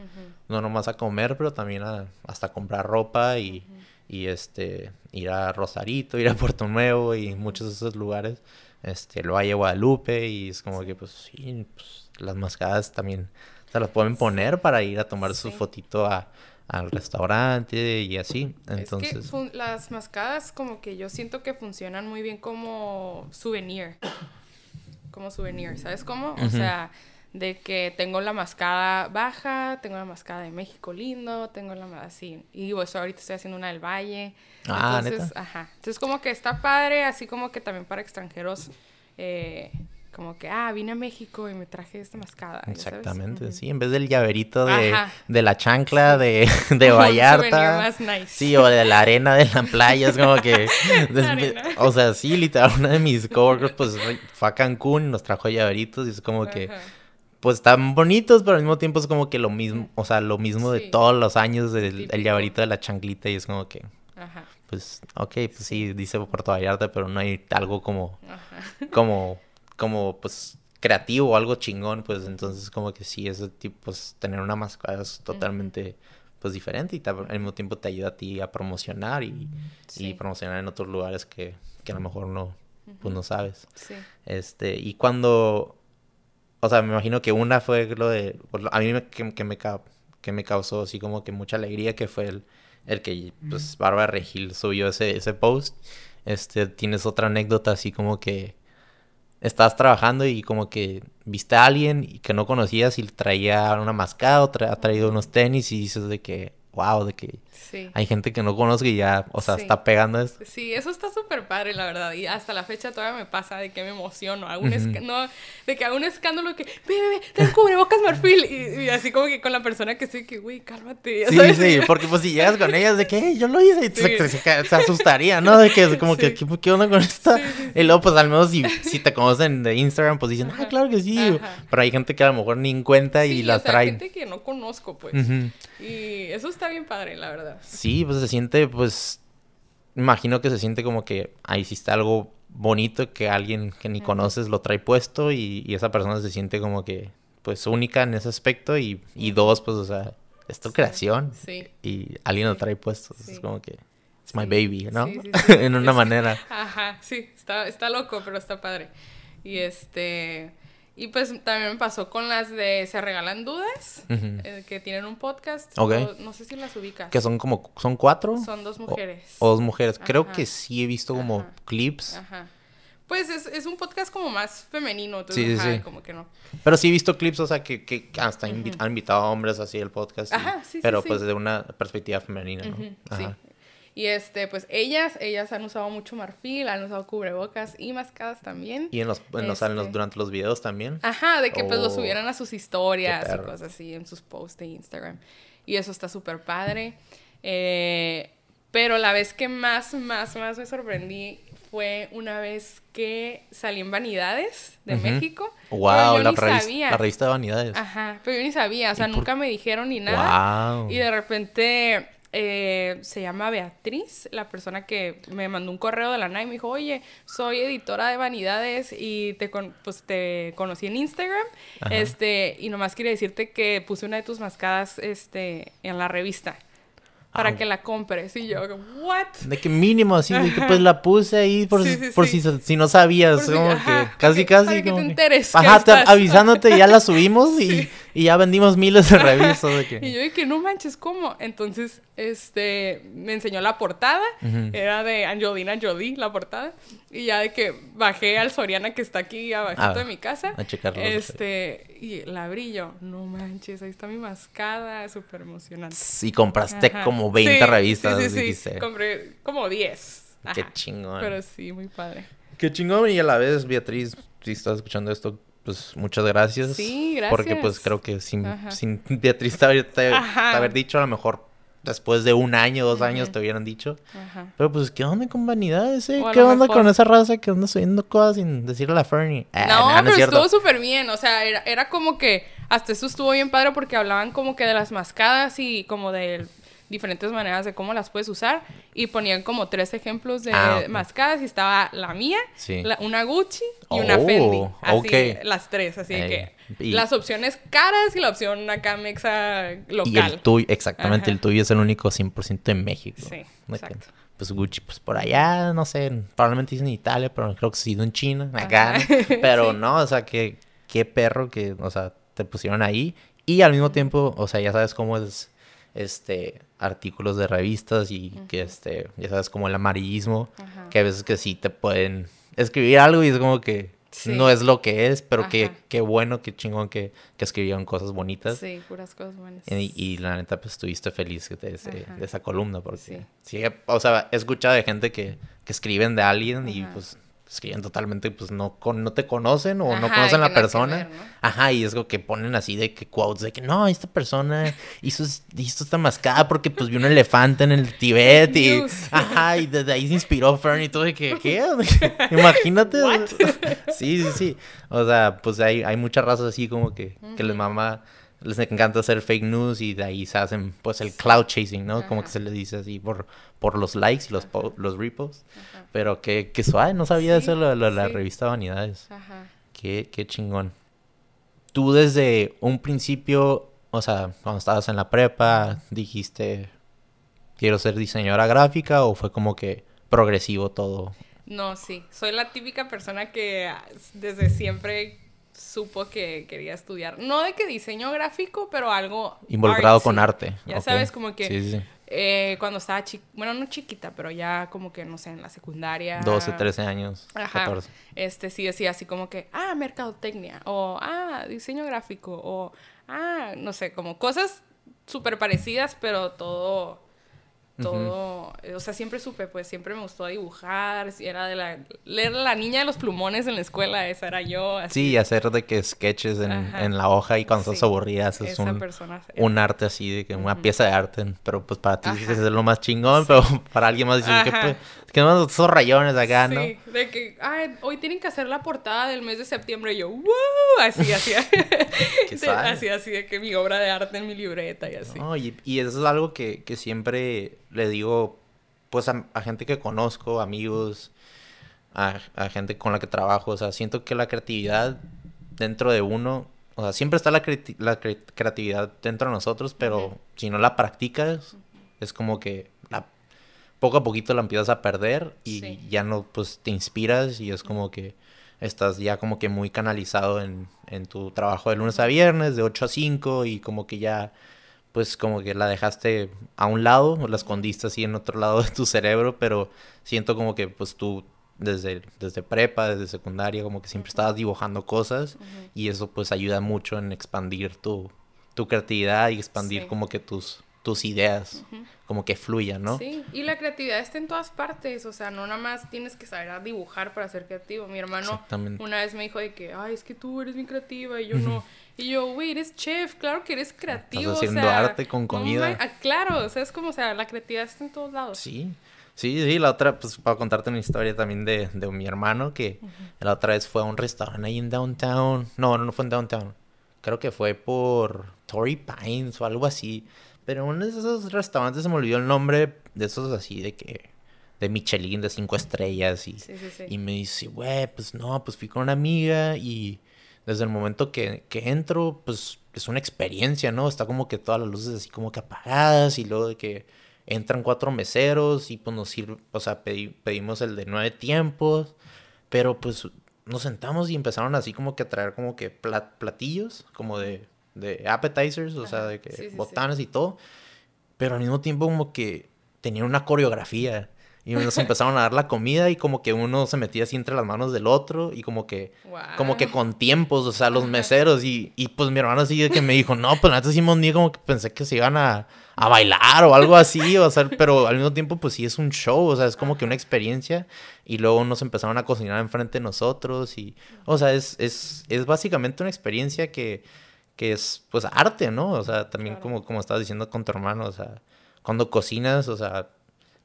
no nomás a comer, pero también a, hasta comprar ropa y, y este, ir a Rosarito, ir a Puerto Nuevo y muchos de esos lugares, este, el Valle Guadalupe y es como que pues sí, pues, las mascadas también se las pueden poner para ir a tomar su Sí. fotito a, al restaurante y así, Es entonces... que las mascadas como que yo siento que funcionan muy bien como souvenir. Como souvenir, ¿sabes cómo? O sea, de que tengo la mascada baja, tengo la mascada de México lindo, tengo la así. Y eso ahorita estoy haciendo una del Valle. Ah, Entonces, ¿neta? ajá. Entonces como que está padre, así como que también para extranjeros, eh, como que, ah, vine a México y me traje esta mascada. sabes. Exactamente, sí, en vez del llaverito de, de la chancla de, de Vallarta. más nice. Sí, o de la arena de la playa, es como que... O sea, sí, literal, una de mis coworkers pues fue a Cancún y nos trajo llaveritos y es como que... Pues están bonitos, pero al mismo tiempo es como que lo mismo, o sea, lo mismo de todos los años del el llaverito de la chanclita y es como que... Ajá. Pues, ok, pues sí, dice Puerto Vallarta, pero no hay algo como Ajá. como, como, pues, creativo o algo chingón, pues, entonces como que sí, ese tipo, pues, tener una mascada es totalmente, pues, diferente y al mismo tiempo te ayuda a ti a promocionar y, Sí. y promocionar en otros lugares que, que a lo mejor no, pues, no sabes. Sí. Este, y cuando, o sea, me imagino que una fue lo de, pues, a mí me, que, que me, que me causó así como que mucha alegría, que fue el, el que, pues, Bárbara Regil subió ese, ese post. Este, tienes otra anécdota así como que estabas trabajando y como que viste a alguien que no conocías y traía una mascada o ha traído unos tenis y dices de que, wow, de que Sí. hay gente que no conozco y ya, o sea, Sí. está pegando esto. Sí, eso está súper padre, la verdad. Y hasta la fecha todavía me pasa de que me emociono. Esca- no, de que hago un escándalo que, ve, ve, ve, trae cubrebocas marfil. Y, y así como que con la persona que estoy, que, güey, cálmate. Sí, sabes. sí, porque pues si llegas con ellas de que "Hey, yo lo hice, y Sí. se, se- se- asustaría, ¿no? De que es como que. ¿qué, qué onda con esto? Y luego pues al menos si, si te conocen de Instagram, pues dicen, ah, claro que sí. Ajá. Pero hay gente que a lo mejor ni en cuenta y las o sea, traen. gente que no conozco, pues. Y eso está bien padre, la verdad. Sí, pues se siente, pues, imagino que se siente como que ahí hiciste algo bonito que alguien que ni conoces lo trae puesto y, y esa persona se siente como que, pues, única en ese aspecto y, y dos, pues, o sea, es tu Sí. creación Sí. y alguien lo trae puesto. Es Sí. como que, it's my baby, ¿no? En una Es- manera. Ajá, sí, está, está loco, pero está padre. Y este. Y pues también me pasó con las de Se Regalan Dudas, eh, que tienen un podcast. O- no sé si las ubicas. Que son como, ¿son cuatro? Son dos mujeres. O dos mujeres. Creo que sí he visto como Ajá. clips. Ajá. Pues es, es un podcast como más femenino, entonces, Sí, sí, como que no. Pero sí he visto clips, o sea, que, que hasta han invitado a hombres así al podcast. y- Ajá, sí, sí, pero pues de una perspectiva femenina, ¿no? Sí. Ajá. Y este, pues ellas, ellas han usado mucho marfil, han usado cubrebocas y mascadas también. Y en los, en los- en los- Este. durante los videos también. Ajá, de que pues lo Oh, subieran a sus historias y cosas así, en sus posts de Instagram. Y eso está súper padre. Eh, pero la vez que más, más, más me sorprendí fue una vez que salí en Vanidades de. México. Wow, yo la, ni revis- sabía. la revista de vanidades. Ajá, pero yo ni sabía, o sea, ¿Y por- nunca me dijeron ni nada. Wow. Y de repente eh, se llama Beatriz, la persona que me mandó un correo de la nada y me dijo, oye, soy editora de Vanidades y te, con- pues, te conocí en Instagram. Ajá. Este, y nomás quería decirte que puse una de tus mascadas este, en la revista para Ah. que la compres. Y yo, ¿what? De que mínimo, así, de que pues la puse ahí por, Sí, por sí. si, si no sabías, como que casi, casi. para que te enteres Ajá, te- avisándote, ya la subimos y. y ya vendimos miles de revistas. De que... Y yo dije, no manches, ¿cómo? Entonces, este, me enseñó la portada. Era de Angelina Jolie, la portada. Y ya de que bajé al Soriana que está aquí abajito Ah, de mi casa. a checarlo. Este, y la brillo. No manches, ahí está mi mascada. Súper emocionante. Y compraste Ajá. como 20 Sí, revistas. Sí, sí, sí. dijiste. Compré como 10. Qué chingón. Pero sí, muy padre. Qué chingón. Y a la vez, Beatriz, si estás escuchando esto, pues muchas gracias. Sí, Porque pues gracias. creo que sin, Ajá. sin Beatriz te, te- haber dicho, a lo mejor después de un año, dos años te hubieran dicho. Ajá. Pero pues, ¿qué onda con vanidades, eh? ¿Qué onda mejor- con esa raza que anda subiendo cosas sin decirle a la Fernie? Ah, No, es pero cierto. estuvo súper bien. O sea, era, era como que hasta eso estuvo bien padre porque hablaban como que de las mascadas y como del diferentes maneras de cómo las puedes usar y ponían como tres ejemplos de Ah, ok. mascadas y estaba la mía, Sí. la- una Gucci y una Oh, Fendi. Así, ok. las tres, así que y- las opciones caras y la opción acá mexa local. Y el tuyo, exactamente, Ajá. el tuyo es el único 100% en México. Sí, que, exacto. Pues Gucci, pues por allá, no sé, probablemente dicen en Italia, pero creo que sí en China, acá. Pero Sí. no, o sea, que qué perro que, o sea, te pusieron ahí. Y al mismo tiempo, o sea, ya sabes cómo es, este, artículos de revistas y que, este, ya sabes, como el amarillismo, que a veces que sí te pueden escribir algo y es como que Sí. no es lo que es, pero qué, qué bueno, qué chingón que, que escribieron cosas bonitas. Sí, puras cosas buenas. Y, y la neta, pues estuviste feliz de, ese- de esa columna, porque Sí. sí. o sea, he escuchado de gente que, que escriben de alguien y Ajá. Pues escriben totalmente, pues no, con, no te conocen o no conocen la que que persona. ver, ¿no? Ajá, y es como que ponen así de que quotes de que no, esta persona hizo, hizo esta mascada porque pues vio un elefante en el Tibet y Dios. ajá, y desde ahí se inspiró Fern y todo de que, ¿qué? Imagínate. Sí, sí, sí. O sea, pues hay, hay muchas razas así como que, que les mama, les encanta hacer fake news y de ahí se hacen pues el cloud chasing, ¿no? Como que se le dice así por, por los likes y los, po- los reposts. Ajá. Pero que, que suave, no sabía Sí, eso lo, la revista Vanidades. Ajá. Qué, qué chingón. Tú desde un principio, o sea, cuando estabas en la prepa, dijiste, quiero ser diseñadora gráfica o fue como que progresivo todo. No, sí. Soy la típica persona que ah, desde siempre supo que quería estudiar. No de que diseño gráfico, pero algo. Involucrado con arte. Ya sabes, como que Sí, sí, sí. eh, cuando estaba chiquita, bueno, no chiquita, pero ya como que, no sé, en la secundaria. 12, 13 años, Ajá. 14. Este sí decía así como que, ah, mercadotecnia, o ah, diseño gráfico, o ah, no sé, como cosas súper parecidas, pero todo, todo, eh, o sea, siempre supe, pues siempre me gustó dibujar, si era de la, leer la niña de los plumones en la escuela, esa era yo, así. Sí, hacer de que sketches en, en la hoja y cuando Sí. estás aburrida haces un, persona. un arte así, de que una pieza de arte. Pero pues para ti Ajá. es lo más chingón, pero para alguien más dices que pues, que no esos rayones acá, ¿no? Sí, de que, ay, hoy tienen que hacer la portada del mes de septiembre. Y yo, ¡wow! Así, así. De- así, así, de que mi obra de arte en mi libreta y así. No, y, y eso es algo que, que siempre le digo, pues, a, a gente que conozco, amigos, a, a gente con la que trabajo. O sea, siento que la creatividad dentro de uno, o sea, siempre está la, creati- la cre- creatividad dentro de nosotros, pero si no la practicas, es como que la, poco a poquito la empiezas a perder y Sí. ya no, pues, te inspiras y es como que estás ya como que muy canalizado en, en tu trabajo de lunes a viernes, de 8 a 5 y como que ya pues como que la dejaste a un lado, o la escondiste así en otro lado de tu cerebro, pero siento como que pues tú desde, desde prepa, desde secundaria, como que siempre estabas dibujando cosas y eso pues ayuda mucho en expandir tu, tu creatividad y expandir Sí. como que tus, tus ideas, como que fluyan, ¿no? Sí, y la creatividad está en todas partes, o sea, no nada más tienes que saber a dibujar para ser creativo. Mi hermano una vez me dijo de que, ay, es que tú eres bien creativa y yo no. Y yo, güey, eres chef, claro que eres creativo. o haciendo sea, arte con comida. ah, claro, o sea, es como, o sea, la creatividad está en todos lados. Sí, sí, sí, la otra, pues para contarte una historia también de, de mi hermano, que la otra vez fue a un restaurante ahí en Downtown, no, no fue en Downtown, creo que fue por Torrey Pines o algo así, pero uno de esos restaurantes se me olvidó el nombre, de esos así de que, de Michelin, de cinco estrellas y... Sí, sí, sí. Y me dice, güey, pues no, pues fui con una amiga y desde el momento que, que entro, pues es una experiencia, ¿no? Está como que todas las luces así como que apagadas y luego de que entran cuatro meseros y pues nos sirve, o sea, pedi- pedimos el de nueve tiempos, pero pues nos sentamos y empezaron así como que a traer como que plat- platillos, como de, de appetizers, o sea, Ajá, de que sí, sí, sí. botanas y todo, pero al mismo tiempo como que tenían una coreografía. Y nos empezaron a dar la comida y como que uno se metía así entre las manos del otro y como que, Guau. como que con tiempos, o sea, los Ajá. meseros y, y pues mi hermano así que me dijo, no, pues antes hicimos ni como que pensé que se iban a, a bailar o algo así, o sea, pero al mismo tiempo pues sí es un show, o sea, es como que una experiencia y luego nos empezaron a cocinar enfrente de nosotros y, o sea, es, es, es básicamente una experiencia que, que es pues arte, ¿no? O sea, también Claro. como, como estabas diciendo con tu hermano, o sea, cuando cocinas, o sea,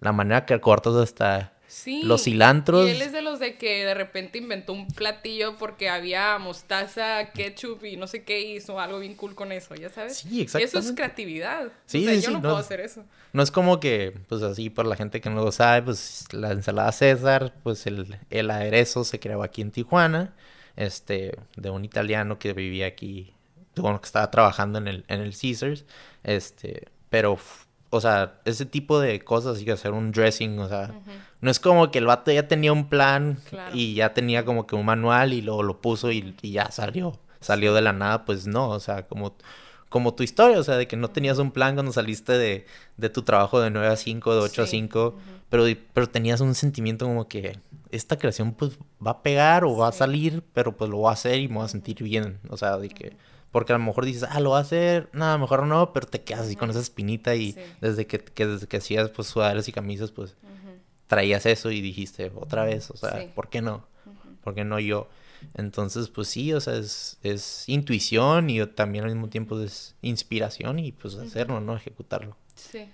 la manera que cortas hasta Sí. Los cilantros. Y él es de los de que de repente inventó un platillo porque había mostaza, ketchup y no sé qué hizo algo bien cool con eso, ¿ya sabes? Sí, exactamente. Eso es creatividad. Sí, o sea, sí, yo sí, no, no. puedo hacer eso. No es como que, pues así, por la gente que no lo sabe, pues la ensalada César, pues el, el aderezo se creó aquí en Tijuana, este, de un italiano que vivía aquí, bueno, que estaba trabajando en el, en el Caesars, este, pero, o sea, ese tipo de cosas, que hacer un dressing, o sea, no es como que el vato ya tenía un plan Claro. y ya tenía como que un manual y luego lo puso y, y ya salió, salió de la nada, pues no, o sea, como como tu historia, o sea, de que no tenías un plan cuando saliste de, de tu trabajo de 9 a 5, de 8 a Sí, 5, pero, pero tenías un sentimiento como que esta creación pues va a pegar o va a salir, pero pues lo voy a hacer y me voy a sentir bien, o sea, de que, porque a lo mejor dices, ah, lo voy a hacer, nada, mejor no, pero te quedas así con esa espinita y Sí. desde que, que desde que hacías pues sudaderas y camisas, pues traías eso y dijiste otra vez, o sea, Sí. ¿por qué no? ¿Por qué no yo? Entonces, pues sí, o sea, es, es intuición y también al mismo tiempo es inspiración y pues hacerlo, ¿no? Ejecutarlo. Sí.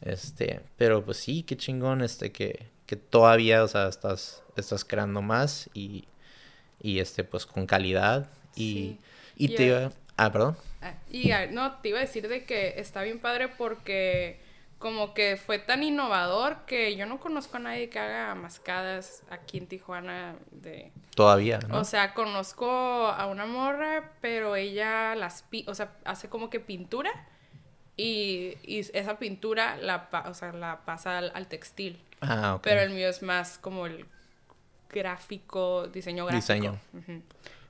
Este, pero pues sí, qué chingón, este, que, que todavía, o sea, estás, estás creando más y, y este, pues con calidad y, Sí. Y te iba, ah, perdón. Ah, Y no, te iba a decir de que está bien padre porque como que fue tan innovador que yo no conozco a nadie que haga mascadas aquí en Tijuana de... Todavía, ¿no? O sea, conozco a una morra, pero ella las pi- o sea, hace como que pintura y, y esa pintura la, pa- o sea, la pasa al, al textil. ah, ok. Pero el mío es más como el gráfico, diseño gráfico. Diseño.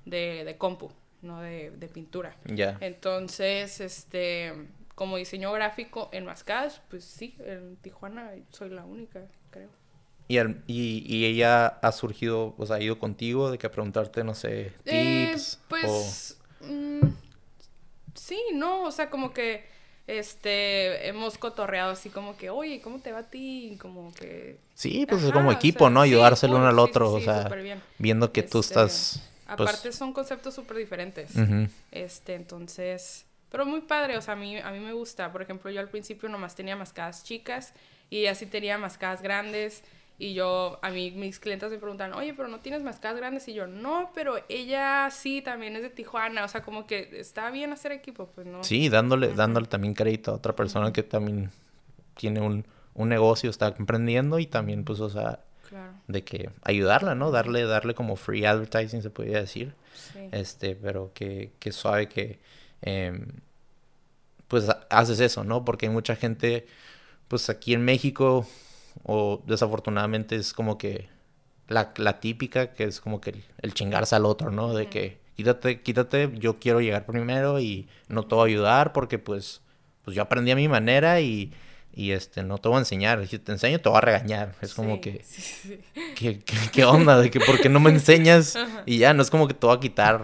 De, de compu, no de, de pintura. Ya. Entonces, este, como diseño gráfico en Mascadas, pues sí, en Tijuana soy la única, creo. Y, al- y, y ella ha surgido, o sea, ha ido contigo de que preguntarte, no sé, Eh, tips pues, mm, sí, no, o sea, como que, este, hemos cotorreado así como que, oye, ¿cómo te va a ti? Y Como que... Sí, pues Ajá, como o equipo, sea, ¿no? sí, Ayudarse el cool, uno al sí, sí, otro, o sí, sea, viendo que tú Este, pues, Aparte son conceptos súper diferentes. Este, entonces, pero muy padre, o sea, a mí, a mí me gusta. Por ejemplo, yo al principio nomás tenía mascadas chicas y ella sí tenía mascadas grandes. Y yo, a mí, mis clientes me preguntan, oye, pero no tienes mascadas grandes. Y yo, no, pero ella sí, también es de Tijuana. O sea, como que está bien hacer equipo, pues no. Sí, dándole, dándole también crédito a otra persona que también tiene un, un negocio, está emprendiendo y también, pues, o sea, Claro, de que ayudarla, ¿no? Darle, darle como free advertising, se podría decir. sí. Este, pero que, que suave que, em, pues, ha- haces eso, ¿no? Porque hay mucha gente, pues, aquí en México, o desafortunadamente es como que la, la típica, que es como que el, el chingarse al otro, ¿no? De que quítate, quítate, yo quiero llegar primero y no te voy a ayudar porque, pues, pues yo aprendí a mi manera y, y este, no te voy a enseñar. Si te enseño, te voy a regañar. Es como Sí, que... sí, sí. ¿Qué, qué, qué onda? De que por qué no me enseñas Ajá. y ya no es como que te voy a quitar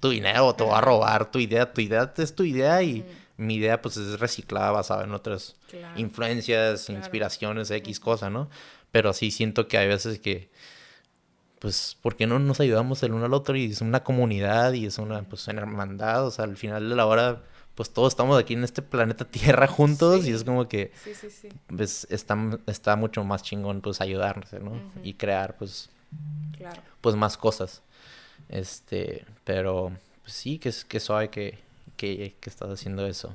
tu dinero te voy a robar tu idea. Tu idea es tu idea y mi idea pues es reciclada basada en otras Claro. influencias, Claro. inspiraciones, X cosa, ¿no? Pero sí siento que hay veces que pues ¿por qué no nos ayudamos el uno al otro? Y es una comunidad y es una pues una hermandad, o sea, al final de la hora pues todos estamos aquí en este planeta Tierra juntos y es como que Sí, pues está, está mucho más chingón pues ayudarse, ¿no? Y crear pues Claro. pues más cosas. Este, pero pues, sí, que que suave que, que, que estás haciendo eso.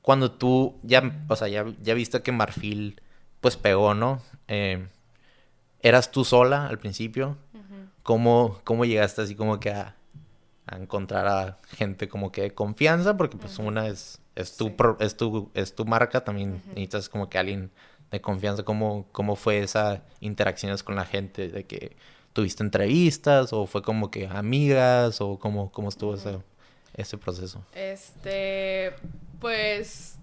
Cuando tú ya, o sea, ya, ya viste que Marfil pues pegó, ¿no? Eh, ¿Eras tú sola al principio? ¿Cómo, cómo llegaste así como que a, a encontrar a gente como que de confianza? Porque pues una es, es, tu, Sí. pro- es, tu, es tu marca, también Ujú. necesitas como que alguien de confianza. ¿Cómo, ¿Cómo fue esa interacciones con la gente? ¿De que tuviste entrevistas o fue como que amigas o cómo, cómo estuvo ese, ese proceso? Este, pues,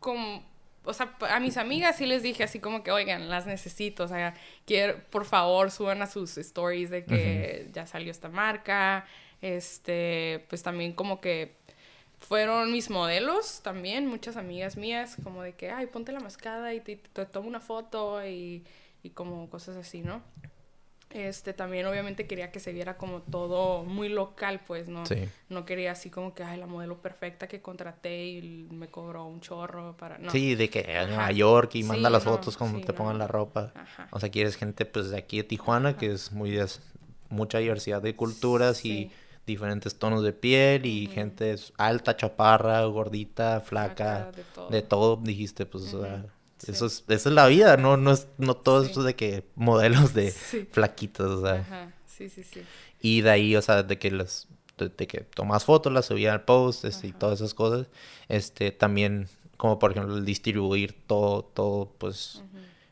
como, o sea, a mis amigas sí les dije así como que, oigan, las necesito, o sea, quiero, por favor, suban a sus stories de que ya salió esta marca, este, pues también como que fueron mis modelos también, muchas amigas mías, como de que, ay, ponte la mascada y te, te tomo una foto y, y como cosas así, ¿no? Este, también obviamente quería que se viera como todo muy local, pues, ¿no? Sí. No quería así como que, ay, la modelo perfecta que contraté y me cobró un chorro para... No. Sí, de que a Nueva. York y Sí, manda las no, fotos como sí, te pongan la ropa. Ajá. O sea, quieres gente pues de aquí de Tijuana, que es muy mucha diversidad de culturas y diferentes tonos de piel y gente alta, chaparra, gordita, flaca, Flaca, de todo. de todo, dijiste, pues o sea, Sí. eso es esa es la vida, no no es no todo Sí. esto de que modelos de Sí. flaquitas, o sea, Ajá, sí, sí, sí. y de ahí, o sea, de que las de, de que tomas fotos, las subías al post este, y todas esas cosas, este también como por ejemplo el distribuir todo todo pues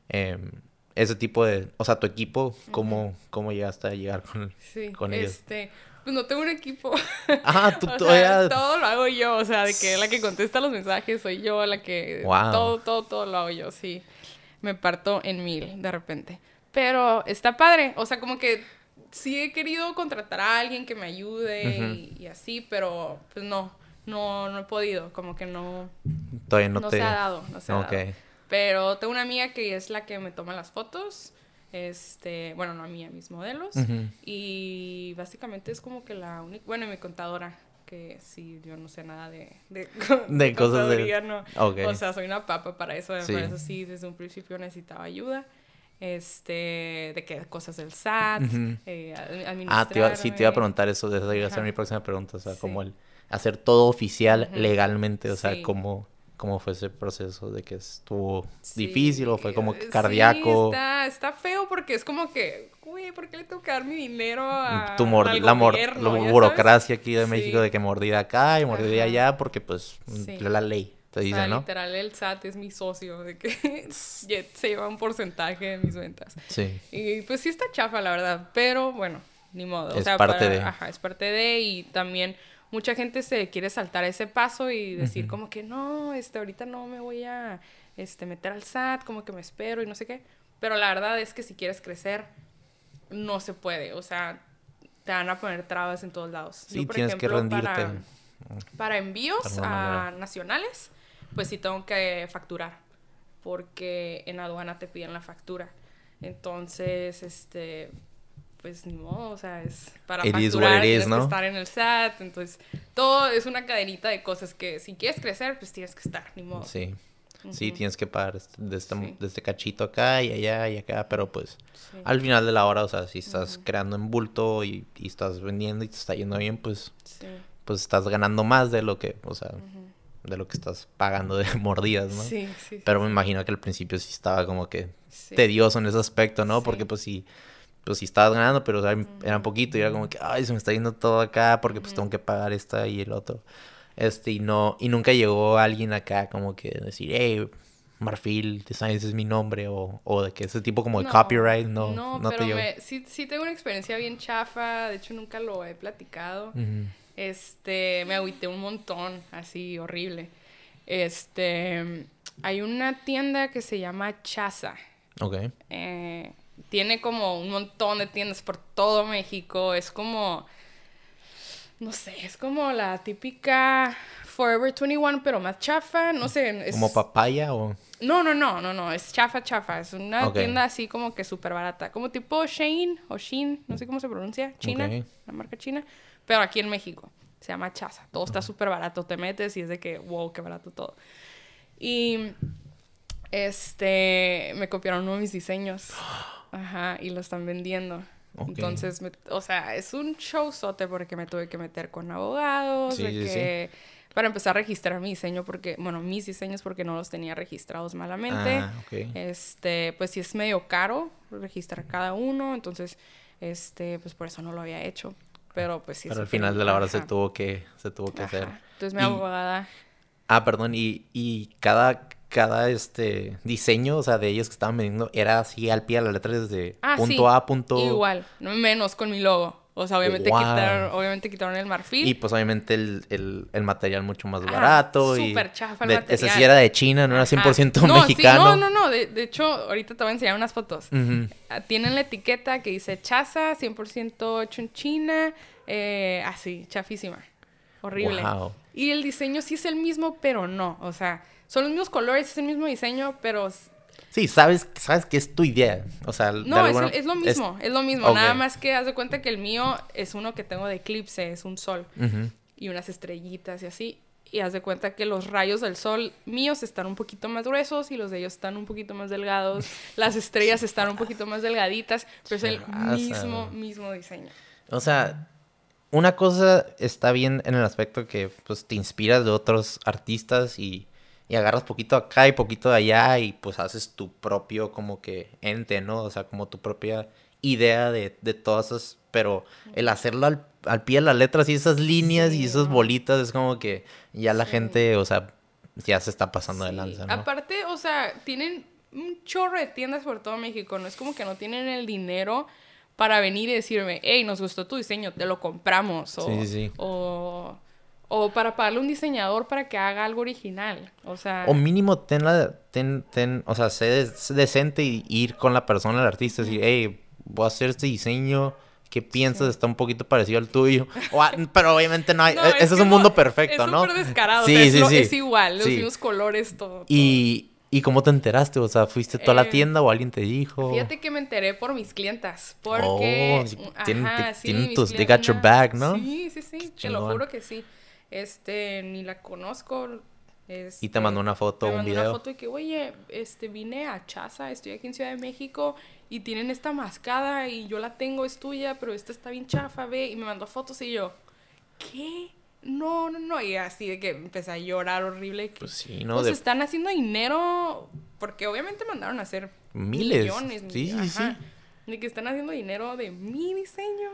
em, ese tipo de, o sea, tu equipo, ¿cómo, cómo llegaste a llegar con, Sí, con ellos? este, pues no tengo un equipo. Ah, tú O sea, todo lo hago yo, o sea, de que la que contesta los mensajes soy yo, la que Wow. todo, todo, todo lo hago yo, sí. Me parto en mil de repente. Pero está padre, o sea, como que sí he querido contratar a alguien que me ayude y, y así, pero pues no, no, no he podido, como que no, Todavía no, no, te... se ha dado, no se ha dado. Pero tengo una amiga que es la que me toma las fotos. Este, bueno, no a mí, a mis modelos. Y básicamente es como que la única, bueno, y mi contadora, que sí, yo no sé nada de, de, De cosas de- no. Ok. O sea, soy una papa para eso, Sí. por eso sí, desde un principio necesitaba ayuda. Este, de que cosas del SAT, Ujú. eh, ad- Ah, te iba- sí, te iba a preguntar eso, esa iba a ser mi próxima pregunta, o sea, Sí. como el hacer todo oficial legalmente, o sea, Sí. Cómo, fue ese proceso de que estuvo Sí, difícil o fue como sí, cardíaco. está, está feo porque es como que, güey, ¿por qué le tengo que dar mi dinero a, tu mor- al la, gobierno? la burocracia aquí de México Sí. de que mordida acá y mordida Ajá. allá porque pues la ley te O dice, sea, ¿no? literal, el SAT es mi socio, de que se lleva un porcentaje de mis ventas. Sí. Y pues sí está chafa, la verdad, pero bueno, ni modo. O Es sea, parte para- de. Ajá, es parte de, y también mucha gente se quiere saltar ese paso y decir como que no, este, ahorita no me voy a este, meter al SAT, como que me espero y no sé qué. Pero la verdad es que si quieres crecer, no se puede. O sea, te van a poner trabas en todos lados. Sí, Yo, por tienes que ejemplo, rendirte. Para, para envíos a nacionales, pues sí tengo que facturar. Porque en aduana te piden la factura. Entonces, este, pues ni modo, o sea, es para It estar en el SAT, entonces todo es una cadenita de cosas que si quieres crecer, pues tienes que estar, ni modo. Sí. Sí, tienes que pagar este- de este, Sí. de este cachito acá y allá y acá, pero pues Sí. al final de la hora, o sea, si estás creando en bulto y, y estás vendiendo y te está yendo bien, pues, Sí. pues estás ganando más de lo que, o sea, de lo que estás pagando de mordidas, ¿no? Sí, sí, sí, Pero me imagino que al principio sí estaba como que sí. tedioso en ese aspecto, ¿no? Sí. Porque pues sí, pues sí estabas ganando, pero o sea, era poquito y era como que, ay, se me está yendo todo acá porque pues tengo que pagar esta y el otro. Este, y no, y nunca llegó alguien acá como que decir, hey, Marfil Designs es mi nombre, o, o de que ese tipo como de No, copyright, no, No, no, pero te me- sí, sí tengo una experiencia bien chafa, de hecho nunca lo he platicado. Ujú. Este, me agüité un montón, así horrible. Este, hay una tienda que se llama Chaza. Ok. Eh, tiene como un montón de tiendas por todo México. Es como, no sé, es como la típica Forever 21, pero más chafa. No sé, es... ¿Como papaya o...? No, no, no, no, no, es chafa, chafa. Es una tienda así como que súper barata. Como tipo Shane o Shein, no sé cómo se pronuncia. China, la marca china. Pero aquí en México. Se llama Chaza. Todo está súper barato. Te metes y es de que, wow, qué barato todo. Y este, me copiaron uno de mis diseños. Ajá, y lo están vendiendo. Entonces, me- o sea, es un showzote porque me tuve que meter con abogados. Sí, de sí, sí. que, Para empezar a registrar mi diseño porque, bueno, mis diseños porque no los tenía registrados malamente. Ah, ok. Este, pues sí es medio caro registrar cada uno, entonces, este, pues por eso no lo había hecho. Pero pues sí. Pero al final de la hora se tuvo que, se tuvo que hacer. Entonces mi Y- abogada, Ah, perdón, y, y cada, cada este diseño, o sea, de ellos que estaban vendiendo, era así al pie de la letra desde Ah, punto sí. A a punto... igual, no menos con mi logo. O sea, obviamente Wow. quitaron, obviamente quitaron el marfil. Y pues obviamente el, el, el material mucho más barato. súper chafa el de- Ese sí material. era de China, no era Ajá. 100% No, sí, mexicano. no, no, no. De, de hecho, ahorita te voy a enseñar unas fotos. Ah, Tienen la etiqueta que dice chaza, 100% hecho en China. eh, así, chafísima. Horrible. Wow. Y el diseño sí es el mismo, pero no. O sea, son los mismos colores, es el mismo diseño, pero Sí, sabes, sabes que es tu idea. O sea, No, es, es lo mismo, es, lo mismo. Nada más que haz de cuenta que el mío es uno que tengo de eclipse, es un sol y unas estrellitas y así. Y haz de cuenta que los rayos del sol míos están un poquito más gruesos y los de ellos están un poquito más delgados. Las estrellas están un poquito más delgaditas, pero es el raza, mismo, mismo diseño. O sea, una cosa está bien en el aspecto que pues te inspiras de otros artistas y, y agarras poquito acá y poquito de allá y pues haces tu propio como que ente, ¿no? O sea, como tu propia idea de, de todas esas, pero el hacerlo al, al pie de las letras y esas líneas y esas bolitas es como que ya la Sí. gente, o sea, ya se está pasando de Sí. lanza, ¿no? Aparte, o sea, tienen un chorro de tiendas por todo México. No es como que no tienen el dinero para venir y decirme, hey, nos gustó tu diseño, te lo compramos. O, sí, sí. o, o para pagarle a un diseñador para que haga algo original. O sea, O mínimo ten la, ten, ten, o sea, sé, decente y ir con la persona, el artista, decir, hey, voy a hacer este diseño, ¿qué piensas? Sí. Está un poquito parecido al tuyo. O pero obviamente no hay, No, e- ese es un mundo perfecto, es ¿no? descarado. Sí, o sea, es, sí, lo- sí. es igual, los mismos colores, todo. todo. Y, ¿y cómo te enteraste? O sea, ¿fuiste tú a la Eh, tienda o alguien te dijo? Fíjate que me enteré por mis clientas. Porque. Oh, sí, tienen- ajá, sí, tienen tus- they got your back, ¿no? Sí, sí, sí. Te lo juro que sí. Este, ni la conozco. Y te mandó una foto me un mandó video. una foto y que, oye, este, vine a Chaza, estoy aquí en Ciudad de México y tienen esta mascada y yo la tengo, es tuya, pero esta está bien chafa, ve. Y me mandó fotos y yo, ¿qué? No, no, no. Y así de que empecé a llorar horrible. Que, Pues sí, ¿no? pues De están haciendo dinero porque obviamente mandaron a hacer miles. millones. Sí, sí, sí. ajá, De que están haciendo dinero de mi diseño.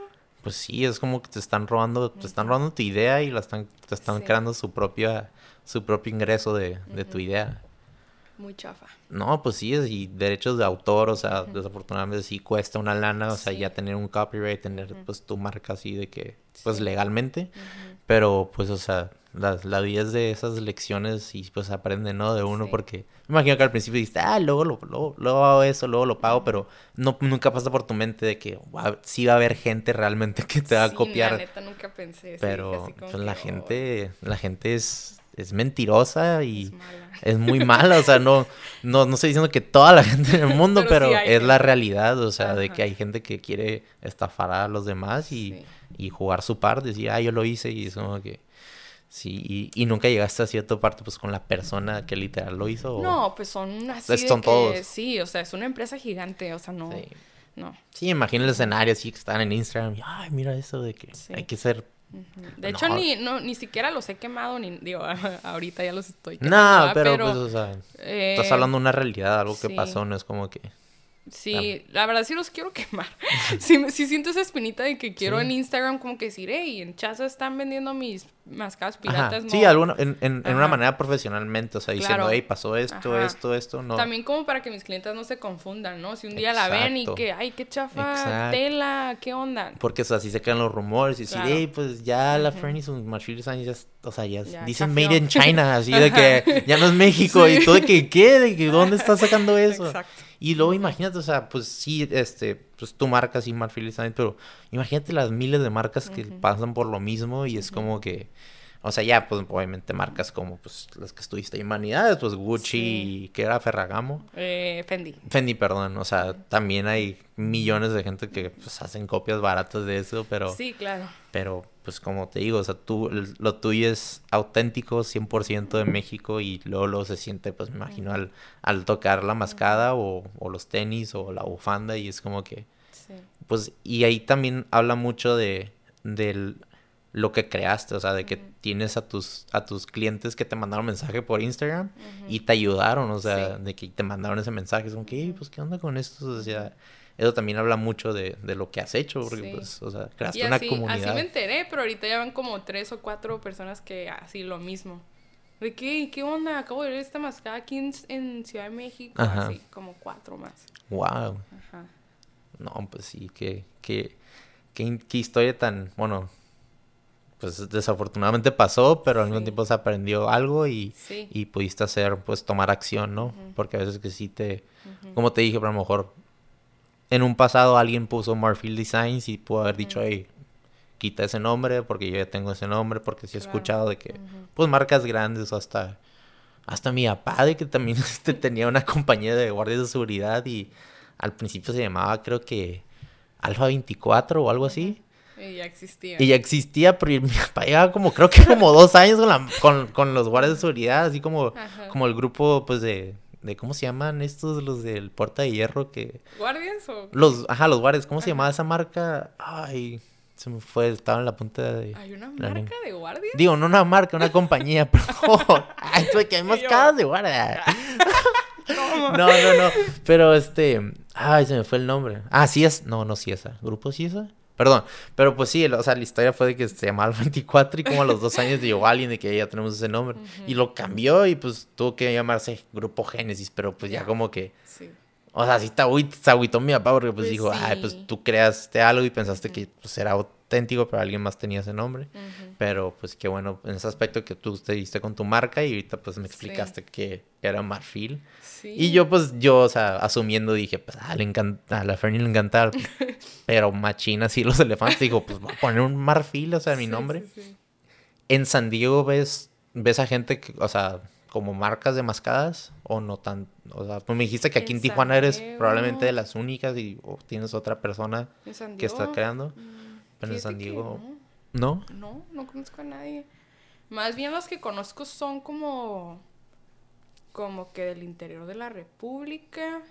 Pues sí, es como que te están robando, te están robando tu idea y la están, te están Sí. creando su propia, su propio ingreso de, de tu idea. Muy chafa. No, pues sí, es- y derechos de autor, o sea, desafortunadamente sí cuesta una lana, o sea, Sí. ya tener un copyright, tener pues tu marca así de que, pues Sí. legalmente, pero pues, o sea, la, la vida es de esas lecciones y pues aprende, ¿no? De uno, Sí. porque me imagino que al principio dijiste, ah, luego lo, luego, luego hago eso, luego lo pago, pero no, nunca pasa por tu mente de que "Guau, sí va a haber gente realmente que te va a copiar. La neta nunca pensé. Pero pues, la que, gente, la gente es, es mentirosa "Oh, y es mala". es muy mala, o sea, no, no, no estoy diciendo que toda la gente en el mundo, Pero pero, sí hay es la realidad, o sea, de que hay gente que quiere estafar a los demás y, Sí. y jugar su parte, decir, ah, yo lo hice y es como que, sí, y, y nunca llegaste a cierta parte, pues, con la persona que literal lo hizo. o- No, pues son así de son que- todos. Sí, o sea, es una empresa gigante, o sea, no. Sí. No. Sí, imagina el escenario así que están en Instagram y, ay, mira eso de que Sí. hay que ser... De hecho, No. ni, no, ni siquiera los he quemado, ni digo, ahorita ya los estoy No, quemando, ¿verdad? pero, pues, o sea, eh, estás hablando de una realidad, algo que sí. pasó, no es como que... Sí, la verdad sí los quiero quemar. sí, sí siento esa espinita de que quiero Sí. en Instagram como que decir, hey, en Chaza están vendiendo mis mascadas piratas. Sí, no". alguna, en, en, en una manera profesionalmente, o sea, diciendo, Claro. hey, pasó esto, Ajá. esto, esto, no. También como para que mis clientes no se confundan, ¿no? Si un día la ven y que, ay, qué chafa Exacto. tela, ¿qué onda? Porque o sea, así se quedan los rumores y decir, Claro. hey, pues ya la. Fernie sus Designs ya, o sea, ya, dicen made in China, así de que ya no es México Sí. y todo de que, ¿qué? De que, ¿dónde estás sacando eso? Exacto. Y luego imagínate, o sea, pues sí, este, pues tu marca sí, Marfil pero imagínate las miles de marcas que pasan por lo mismo y es como que, o sea, ya, pues obviamente marcas como, pues, las que estuviste en Humanidades, pues Gucci Sí. y que era Ferragamo. Eh, Fendi. Fendi, perdón, o sea, también hay millones de gente que pues hacen copias baratas de eso, pero, Sí, claro. pero pues como te digo, o sea, tú, lo tuyo es auténtico, 100% de México y luego, luego se siente, pues me imagino, al, al tocar la mascada o, o los tenis o la bufanda y es como que, Sí. pues, y ahí también habla mucho de, del lo que creaste, o sea, de que tienes a tus, a tus clientes que te mandaron mensaje por Instagram y te ayudaron, o sea, Sí. de que te mandaron ese mensaje, es como que, "Ey, Ujú. pues, ¿qué onda con esto? O sea, eso también habla mucho de, de lo que has hecho, porque, Sí. pues, o sea, Y creaste una comunidad. así me enteré, pero ahorita ya van como tres o cuatro personas que así lo mismo. ¿De qué? ¿Qué onda? Acabo de ver esta mascada aquí en, en Ciudad de México. Ajá. Así, como cuatro más. Wow. Ajá. No, pues sí, qué, qué, qué, qué historia tan, bueno, pues desafortunadamente pasó, pero al mismo tiempo se aprendió algo y, Sí. y pudiste hacer, pues, tomar acción, ¿no? Porque a veces que sí te, como te dije, pero a lo mejor en un pasado alguien puso Marfield Designs y pudo haber dicho, hey, quita ese nombre porque yo ya tengo ese nombre, porque sí he Claro. escuchado de que, pues, marcas grandes o hasta hasta mi papá de que también este, tenía una compañía de guardias de seguridad y al principio se llamaba creo que Alfa 24 o algo así. Y ya existía. Y ya existía, pero mi papá llevaba como, creo que como dos años con, la- con, con los guardias de seguridad, así como, Ajá. como el grupo, pues, de, de, ¿cómo se llaman estos, los del Puerta de Hierro? que ¿Guardias o...? Los, ajá, los guardias, ¿cómo se llamaba esa marca? Ay, se me fue, estaba en la punta de... ¿Hay una la marca de guardias? Digo, no una marca, una compañía, perdón. Ay, tuve que hay casas de guardia. ¿Cómo? No, no, no. Pero este. Ay, se me fue el nombre. Ah, sí es. No, no, sí esa. ¿Grupo sí esa? Perdón. Pero pues sí, o sea, la historia fue de que se llamaba el 24 y como a los dos años llegó alguien de que ya tenemos ese nombre. Y lo cambió y pues tuvo que llamarse Grupo Génesis, pero pues ya como que. Sí. O sea, sí se agüitó mi papá porque pues, Pues dijo, ay, pues sí. tú creaste algo y pensaste que pues era auténtico, pero alguien más tenía ese nombre. Pero pues qué bueno en ese aspecto que tú te diste con tu marca y ahorita pues me Sí. explicaste que era Marfil. Sí. Y yo, pues, yo, o sea, asumiendo, dije, pues, ah, le encanta, a la Fernie le encanta, pero machina así los elefantes. Digo, pues, voy a poner un marfil, o sea, mi Sí, nombre. sí, sí. En San Diego ves, ves a gente, que, o sea, como marcas de mascadas, o no tan, o sea, pues me dijiste que aquí en, En Tijuana eres probablemente de las únicas y o tienes otra persona ¿En San que está creando. Mm, Pero en San Diego, no. ¿no? No, no conozco a nadie. Más bien los que conozco son como. Como que del interior de la República.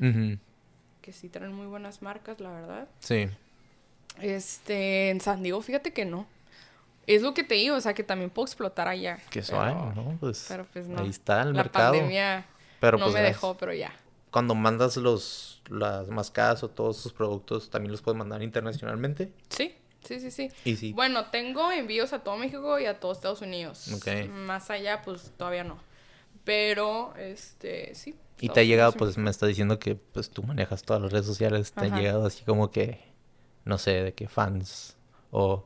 Que sí traen muy buenas marcas, la verdad. Sí. Este. En San Diego, fíjate que no. Es lo que te digo, o sea, que también puedo explotar allá. Que suave, ¿no? Pues, Pero pues no. ahí está el la mercado. pandemia Pero no pues me dejó, pero ya. cuando mandas los las mascadas o todos sus productos, también los puedes mandar internacionalmente. Sí, sí, sí, sí. Y sí. Bueno, tengo envíos a todo México y a todo Estados Unidos. Ok. Más allá, pues todavía no. Pero, este, sí. y te ha llegado, pues me está diciendo que pues tú manejas todas las redes sociales, te ha llegado así como que, no sé, de que fans o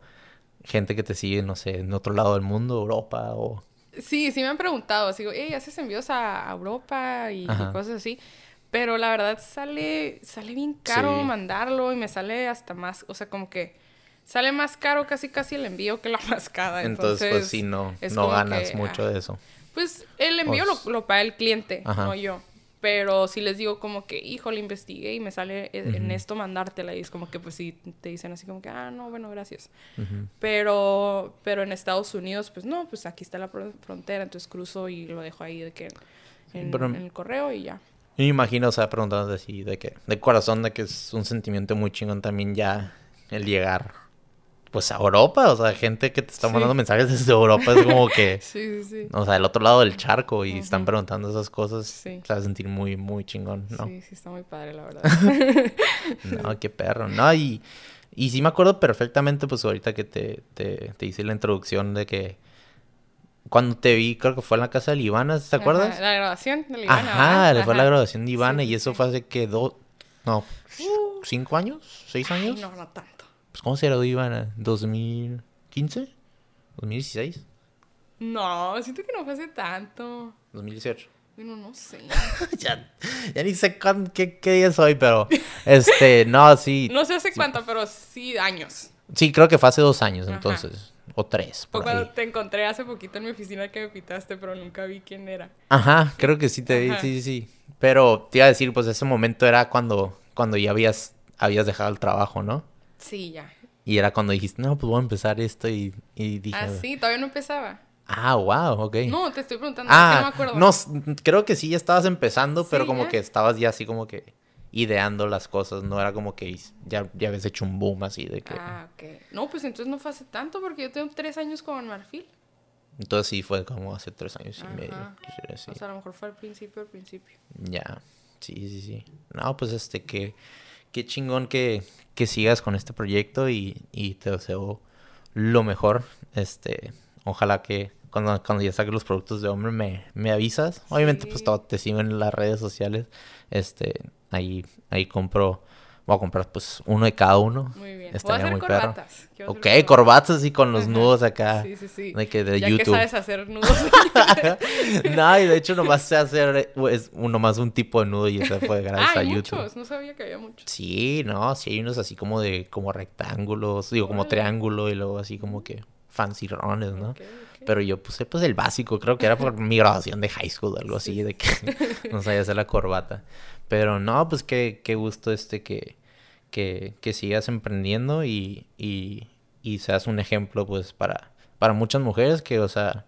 gente que te sigue, no sé, en otro lado del mundo, Europa o... sí. Sí, me han preguntado. Así, hey, ¿haces envíos a Europa y, cosas así? Pero la verdad sale, sale bien caro Sí. mandarlo y me sale hasta más, o sea, como que sale más caro casi casi el envío que la mascada. Entonces, Entonces, pues sí, no, no ganas que, mucho ah, de eso. Pues el envío Pues- lo, lo paga el cliente, Ajá. no yo. Pero si les digo como que, hijo, le investigué y me sale en Ujú. esto mandártela. Y es como que, pues sí, te dicen así como que, ah, no, bueno, gracias. Pero, pero en Estados Unidos, pues no, pues aquí está la fron- frontera. Entonces cruzo y lo dejo ahí de que en, pero- en el correo y ya. Me imagino, o sea, preguntando así, de que, de corazón, de que es un sentimiento muy chingón también ya el llegar, pues a Europa, o sea, gente que te está Sí. mandando mensajes desde Europa, es como que... Sí, sí, sí. O sea, el otro lado del charco y están preguntando esas cosas, Sí. se va a sentir muy, muy chingón, ¿no? Sí, sí, está muy padre, la verdad. No, qué perro, ¿no? Y, y sí me acuerdo perfectamente, pues ahorita que te, te, te hice la introducción de que cuando te vi, creo que fue en la casa de Ivana, ¿te acuerdas? Ajá, la grabación de Ivana, Ajá, le fue la Ajá. graduación de Ivana Sí, y eso sí. fue hace que dos, no, Uh, cinco años, seis ay, años. no, no tanto. Pues ¿cómo se graduó Ivana? ¿2015? ¿2016? No, siento que no fue hace tanto. ¿2018? Bueno, no sé. ya, ya ni sé qué, qué día es hoy, pero este, no, sí, No sé hace cuánto, pero sí años. sí, creo que fue hace dos años Ajá. entonces, o tres, por cuando ahí. te encontré hace poquito en mi oficina que me pitaste, pero nunca vi quién era. Ajá, creo que sí te vi, Ajá. sí, sí, sí. Pero te iba a decir, pues ese momento era cuando, cuando ya habías, habías dejado el trabajo, ¿no? Sí, ya. Y era cuando dijiste, no, pues voy a empezar esto y, y dije, Ah, sí, todavía no empezaba. ah, wow, ok. No, te estoy preguntando, es que no me ah, acuerdo. no, creo que sí, ya estabas empezando, pero como ya. que estabas ya así como que ideando las cosas, no era como que ya, ya habías hecho un boom así de que... Ah, ok. No, pues entonces no fue hace tanto porque yo tengo tres años con Marfil. Entonces sí fue como hace tres años y medio. Decir. O sea, a lo mejor fue al principio, al principio. Ya, sí, sí, sí. No, pues este, que qué chingón que, que sigas con este proyecto y, y te deseo lo mejor. Este, ojalá que cuando, cuando ya saques los productos de hombre me, me avisas. Obviamente, pues todo te siguen en las redes sociales. Este, ahí, ahí compro, voy a comprar pues uno de cada uno. Muy bien. Voy a Estaría hacer muy perro. corbatas. Hacer Ok, corbatas así con los Ajá. nudos acá. Sí, sí, sí. De que de ya YouTube. que sabes hacer nudos. no, y de hecho nomás sé hacer pues, uno más un tipo de nudo y eso fue gracias ah, a YouTube. muchos. No sabía que había muchos. Sí, no, sí hay unos así como de como rectángulos, digo como triángulo y luego así como que fancy rones, ¿no? Pero yo puse pues el básico, creo que era por mi graduación de high school, algo así, de que no sabía hacer la corbata. Pero no, pues qué, qué gusto este que, que, que sigas emprendiendo y, y, y seas un ejemplo pues para, para muchas mujeres que, o sea,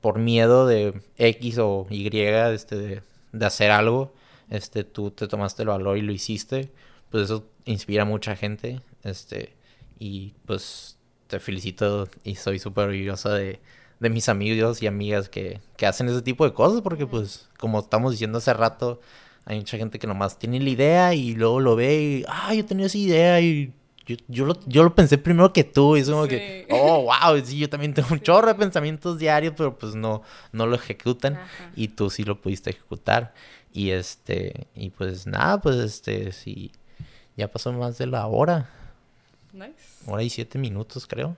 por miedo de X o Y este, de, hacer algo, este, tú te tomaste el valor y lo hiciste, pues eso inspira a mucha gente, este, y pues te felicito y soy súper orgullosa de, de mis amigos y amigas que, que hacen ese tipo de cosas, porque pues, como estamos diciendo hace rato, hay mucha gente que nomás tiene la idea y luego lo ve y, ah, yo tenía esa idea y yo, yo, lo, yo lo pensé primero que tú y es como que, oh, wow, sí, yo también tengo un chorro de pensamientos diarios, pero pues no, no lo ejecutan y tú sí lo pudiste ejecutar. Y este, y pues nada, pues este, sí, ya pasó más de la hora. Nice. Hora y siete minutos, creo.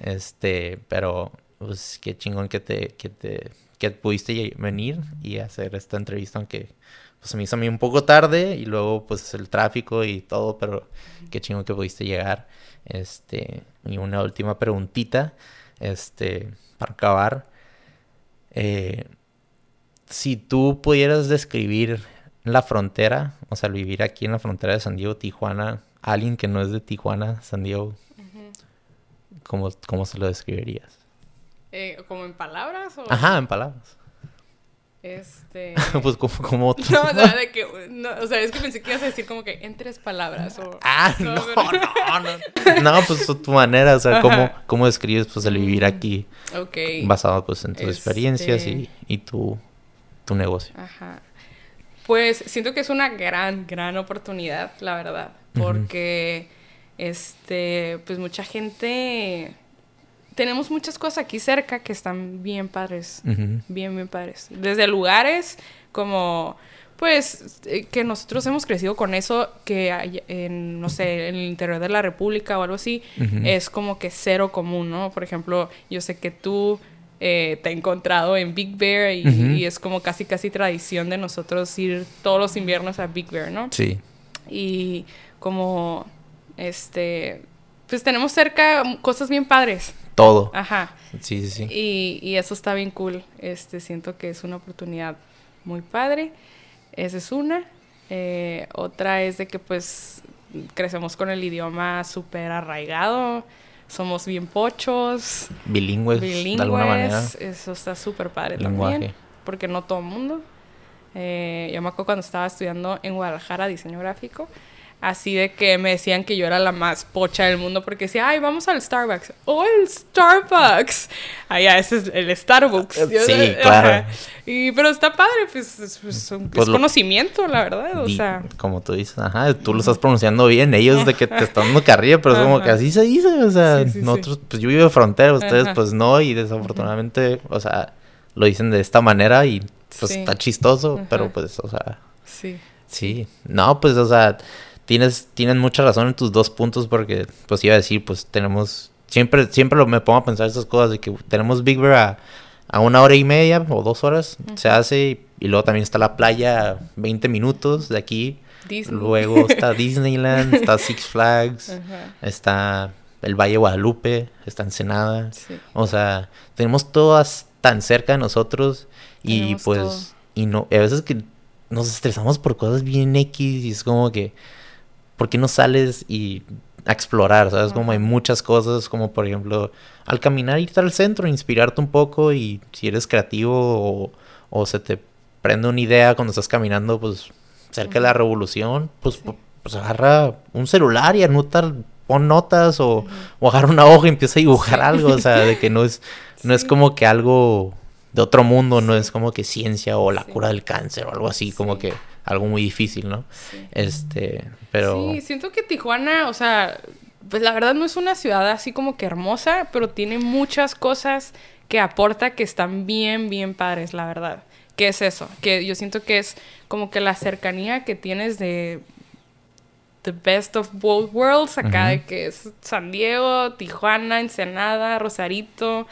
este, pero pues qué chingón que te, que te, que pudiste venir y hacer esta entrevista, aunque pues se me hizo a mí un poco tarde y luego pues el tráfico y todo, pero qué chingo que pudiste llegar. Este, y una última preguntita, este, para acabar. Eh, si tú pudieras describir la frontera, o sea, vivir aquí en la frontera de San Diego, Tijuana, alguien que no es de Tijuana, San Diego, ¿cómo, se lo describirías? Eh, ¿Como en palabras? O... Ajá, en palabras. Este. pues como, como. No, no, de que. No, o sea, es que pensé que ibas a decir como que en tres palabras. O... Ah, no, no, no. No, pues tu manera, o sea, cómo, cómo describes pues el vivir aquí. Ok. Basado pues en tus experiencias y, y tu, tu negocio. Ajá. Pues siento que es una gran, gran oportunidad, la verdad. Porque, este, pues mucha gente tenemos muchas cosas aquí cerca que están bien padres, bien, bien padres. Desde lugares como, pues, eh, que nosotros hemos crecido con eso, que hay en, no sé, en el interior de la República o algo así, es como que cero común, ¿no? Por ejemplo, yo sé que tú eh, te he encontrado en Big Bear y, y, es como casi, casi tradición de nosotros ir todos los inviernos a Big Bear, ¿no? Sí. Y como, este, pues tenemos cerca cosas bien padres todo. Ajá. Sí, sí, sí. Y, y, eso está bien cool. Este, siento que es una oportunidad muy padre. Esa es una. Eh, otra es de que pues crecemos con el idioma súper arraigado. Somos bien pochos. Bilingües, bilingües de alguna manera. Eso está súper padre también. Porque no todo el mundo. Eh, yo me acuerdo cuando estaba estudiando en Guadalajara diseño gráfico así de que me decían que yo era la más pocha del mundo porque decía, ay, vamos al Starbucks. ¡Oh, el Starbucks! Allá, ese es el Starbucks. Sí, claro. Y, pero está padre, pues, es, pues, pues conocimiento, la verdad, o sea. Como tú dices, ajá, tú lo estás pronunciando bien, ellos de que te están dando carrilla, pero es como que así se dice, o sea, nosotros, pues yo vivo de frontera, ustedes pues no, y desafortunadamente, o sea, lo dicen de esta manera y pues está chistoso, pero pues, o sea. Sí. Sí, no, pues, o sea, tienes, tienes mucha razón en tus dos puntos porque, pues iba a decir, pues tenemos, siempre, siempre lo, me pongo a pensar esas cosas de que tenemos Big Bear a, una hora y media o dos horas, se hace, y, luego también está la playa 20 minutos de aquí. Luego está Disneyland, está Six Flags, está el Valle Guadalupe, está Ensenada. O sea, tenemos todas tan cerca de nosotros y pues, y no, a veces que nos estresamos por cosas bien X y es como que ¿por qué no sales y a explorar? ¿Sabes? Como hay muchas cosas, como por ejemplo, al caminar, irte al centro, inspirarte un poco y si eres creativo o, se te prende una idea cuando estás caminando, pues cerca de la revolución, pues, pues agarra un celular y anota, pon notas o, agarra una hoja y empieza a dibujar algo, o sea, de que no es, no es como que algo de otro mundo, no es como que ciencia o la cura del cáncer o algo así, como que algo muy difícil, ¿no? Este, pero... Sí, siento que Tijuana, o sea, pues la verdad no es una ciudad así como que hermosa, pero tiene muchas cosas que aporta que están bien, bien padres, la verdad. ¿Qué es eso? Que yo siento que es como que la cercanía que tienes de the best of both worlds, acá de que es San Diego, Tijuana, Ensenada, Rosarito,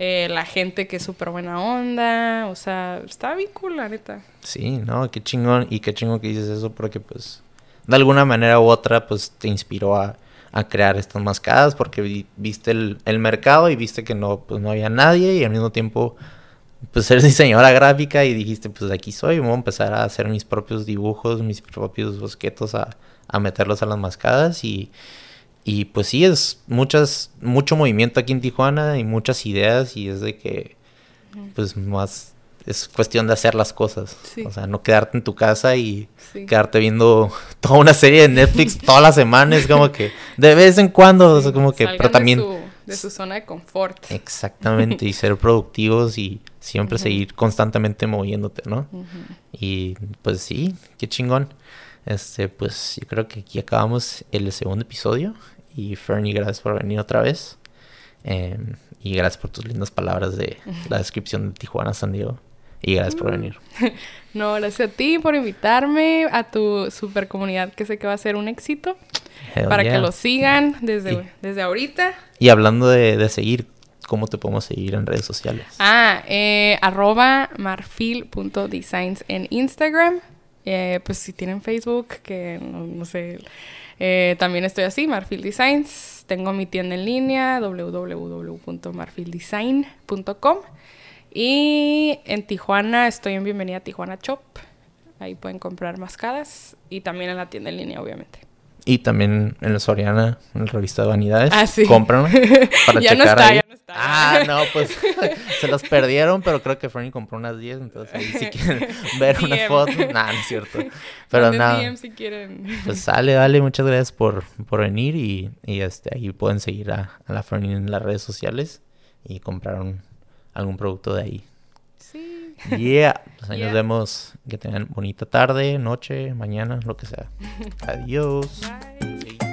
eh, la gente que es súper buena onda, o sea, está bien cool, la neta. Sí, no, qué chingón, y qué chingón que dices eso, porque pues, de alguna manera u otra, pues te inspiró a, a crear estas mascadas porque vi- viste el, el mercado y viste que no, pues no había nadie y al mismo tiempo pues eres diseñadora gráfica y dijiste pues aquí soy, voy a empezar a hacer mis propios dibujos, mis propios bosquetos a, a meterlos a las mascadas y, y pues sí es muchas, mucho movimiento aquí en Tijuana y muchas ideas y es de que pues más es cuestión de hacer las cosas, Sí. o sea no quedarte en tu casa y Sí. quedarte viendo toda una serie de Netflix todas las semanas, como que de vez en cuando, o sea, como que, Salgan pero también... De su, de su zona de confort. Exactamente, y ser productivos y siempre seguir constantemente moviéndote, ¿no? Y pues sí, qué chingón. Este, pues yo creo que aquí acabamos el segundo episodio. Y Fernie, gracias por venir otra vez. Em, y gracias por tus lindas palabras de la descripción de Tijuana, San Diego. Y gracias por venir. No, gracias a ti por invitarme a tu super comunidad que sé que va a ser un éxito. Hell para yeah. que lo sigan desde, Y- desde ahorita. Y hablando de, de seguir, ¿cómo te podemos seguir en redes sociales? Ah, eh, arroba marfil.designs en Instagram. Eh, pues si tienen Facebook, que no, no sé. eh, también estoy así, Marfil Designs. Tengo mi tienda en línea, www.marfildesign.com. Y en Tijuana estoy en Bienvenida a Tijuana Shop. Ahí pueden comprar mascadas. Y también en la tienda en línea, obviamente. Y también en la Soriana, en la revista de Vanidades. Ah, sí. Cómpranlo para Ya no checar está, ahí. ya no está. Ah, no, pues se los perdieron, pero creo que Fernie compró unas 10, entonces ahí si quieren ver una foto. Nah, no es cierto. Pero nada, si quieren. pues sale, dale, muchas gracias por, por venir y, y este, ahí pueden seguir a, a la Fernie en las redes sociales y comprar un- algún producto de ahí. Sí. Yeah, pues ahí Yeah. nos vemos, que tengan bonita tarde, noche, mañana, lo que sea. Adiós. Bye.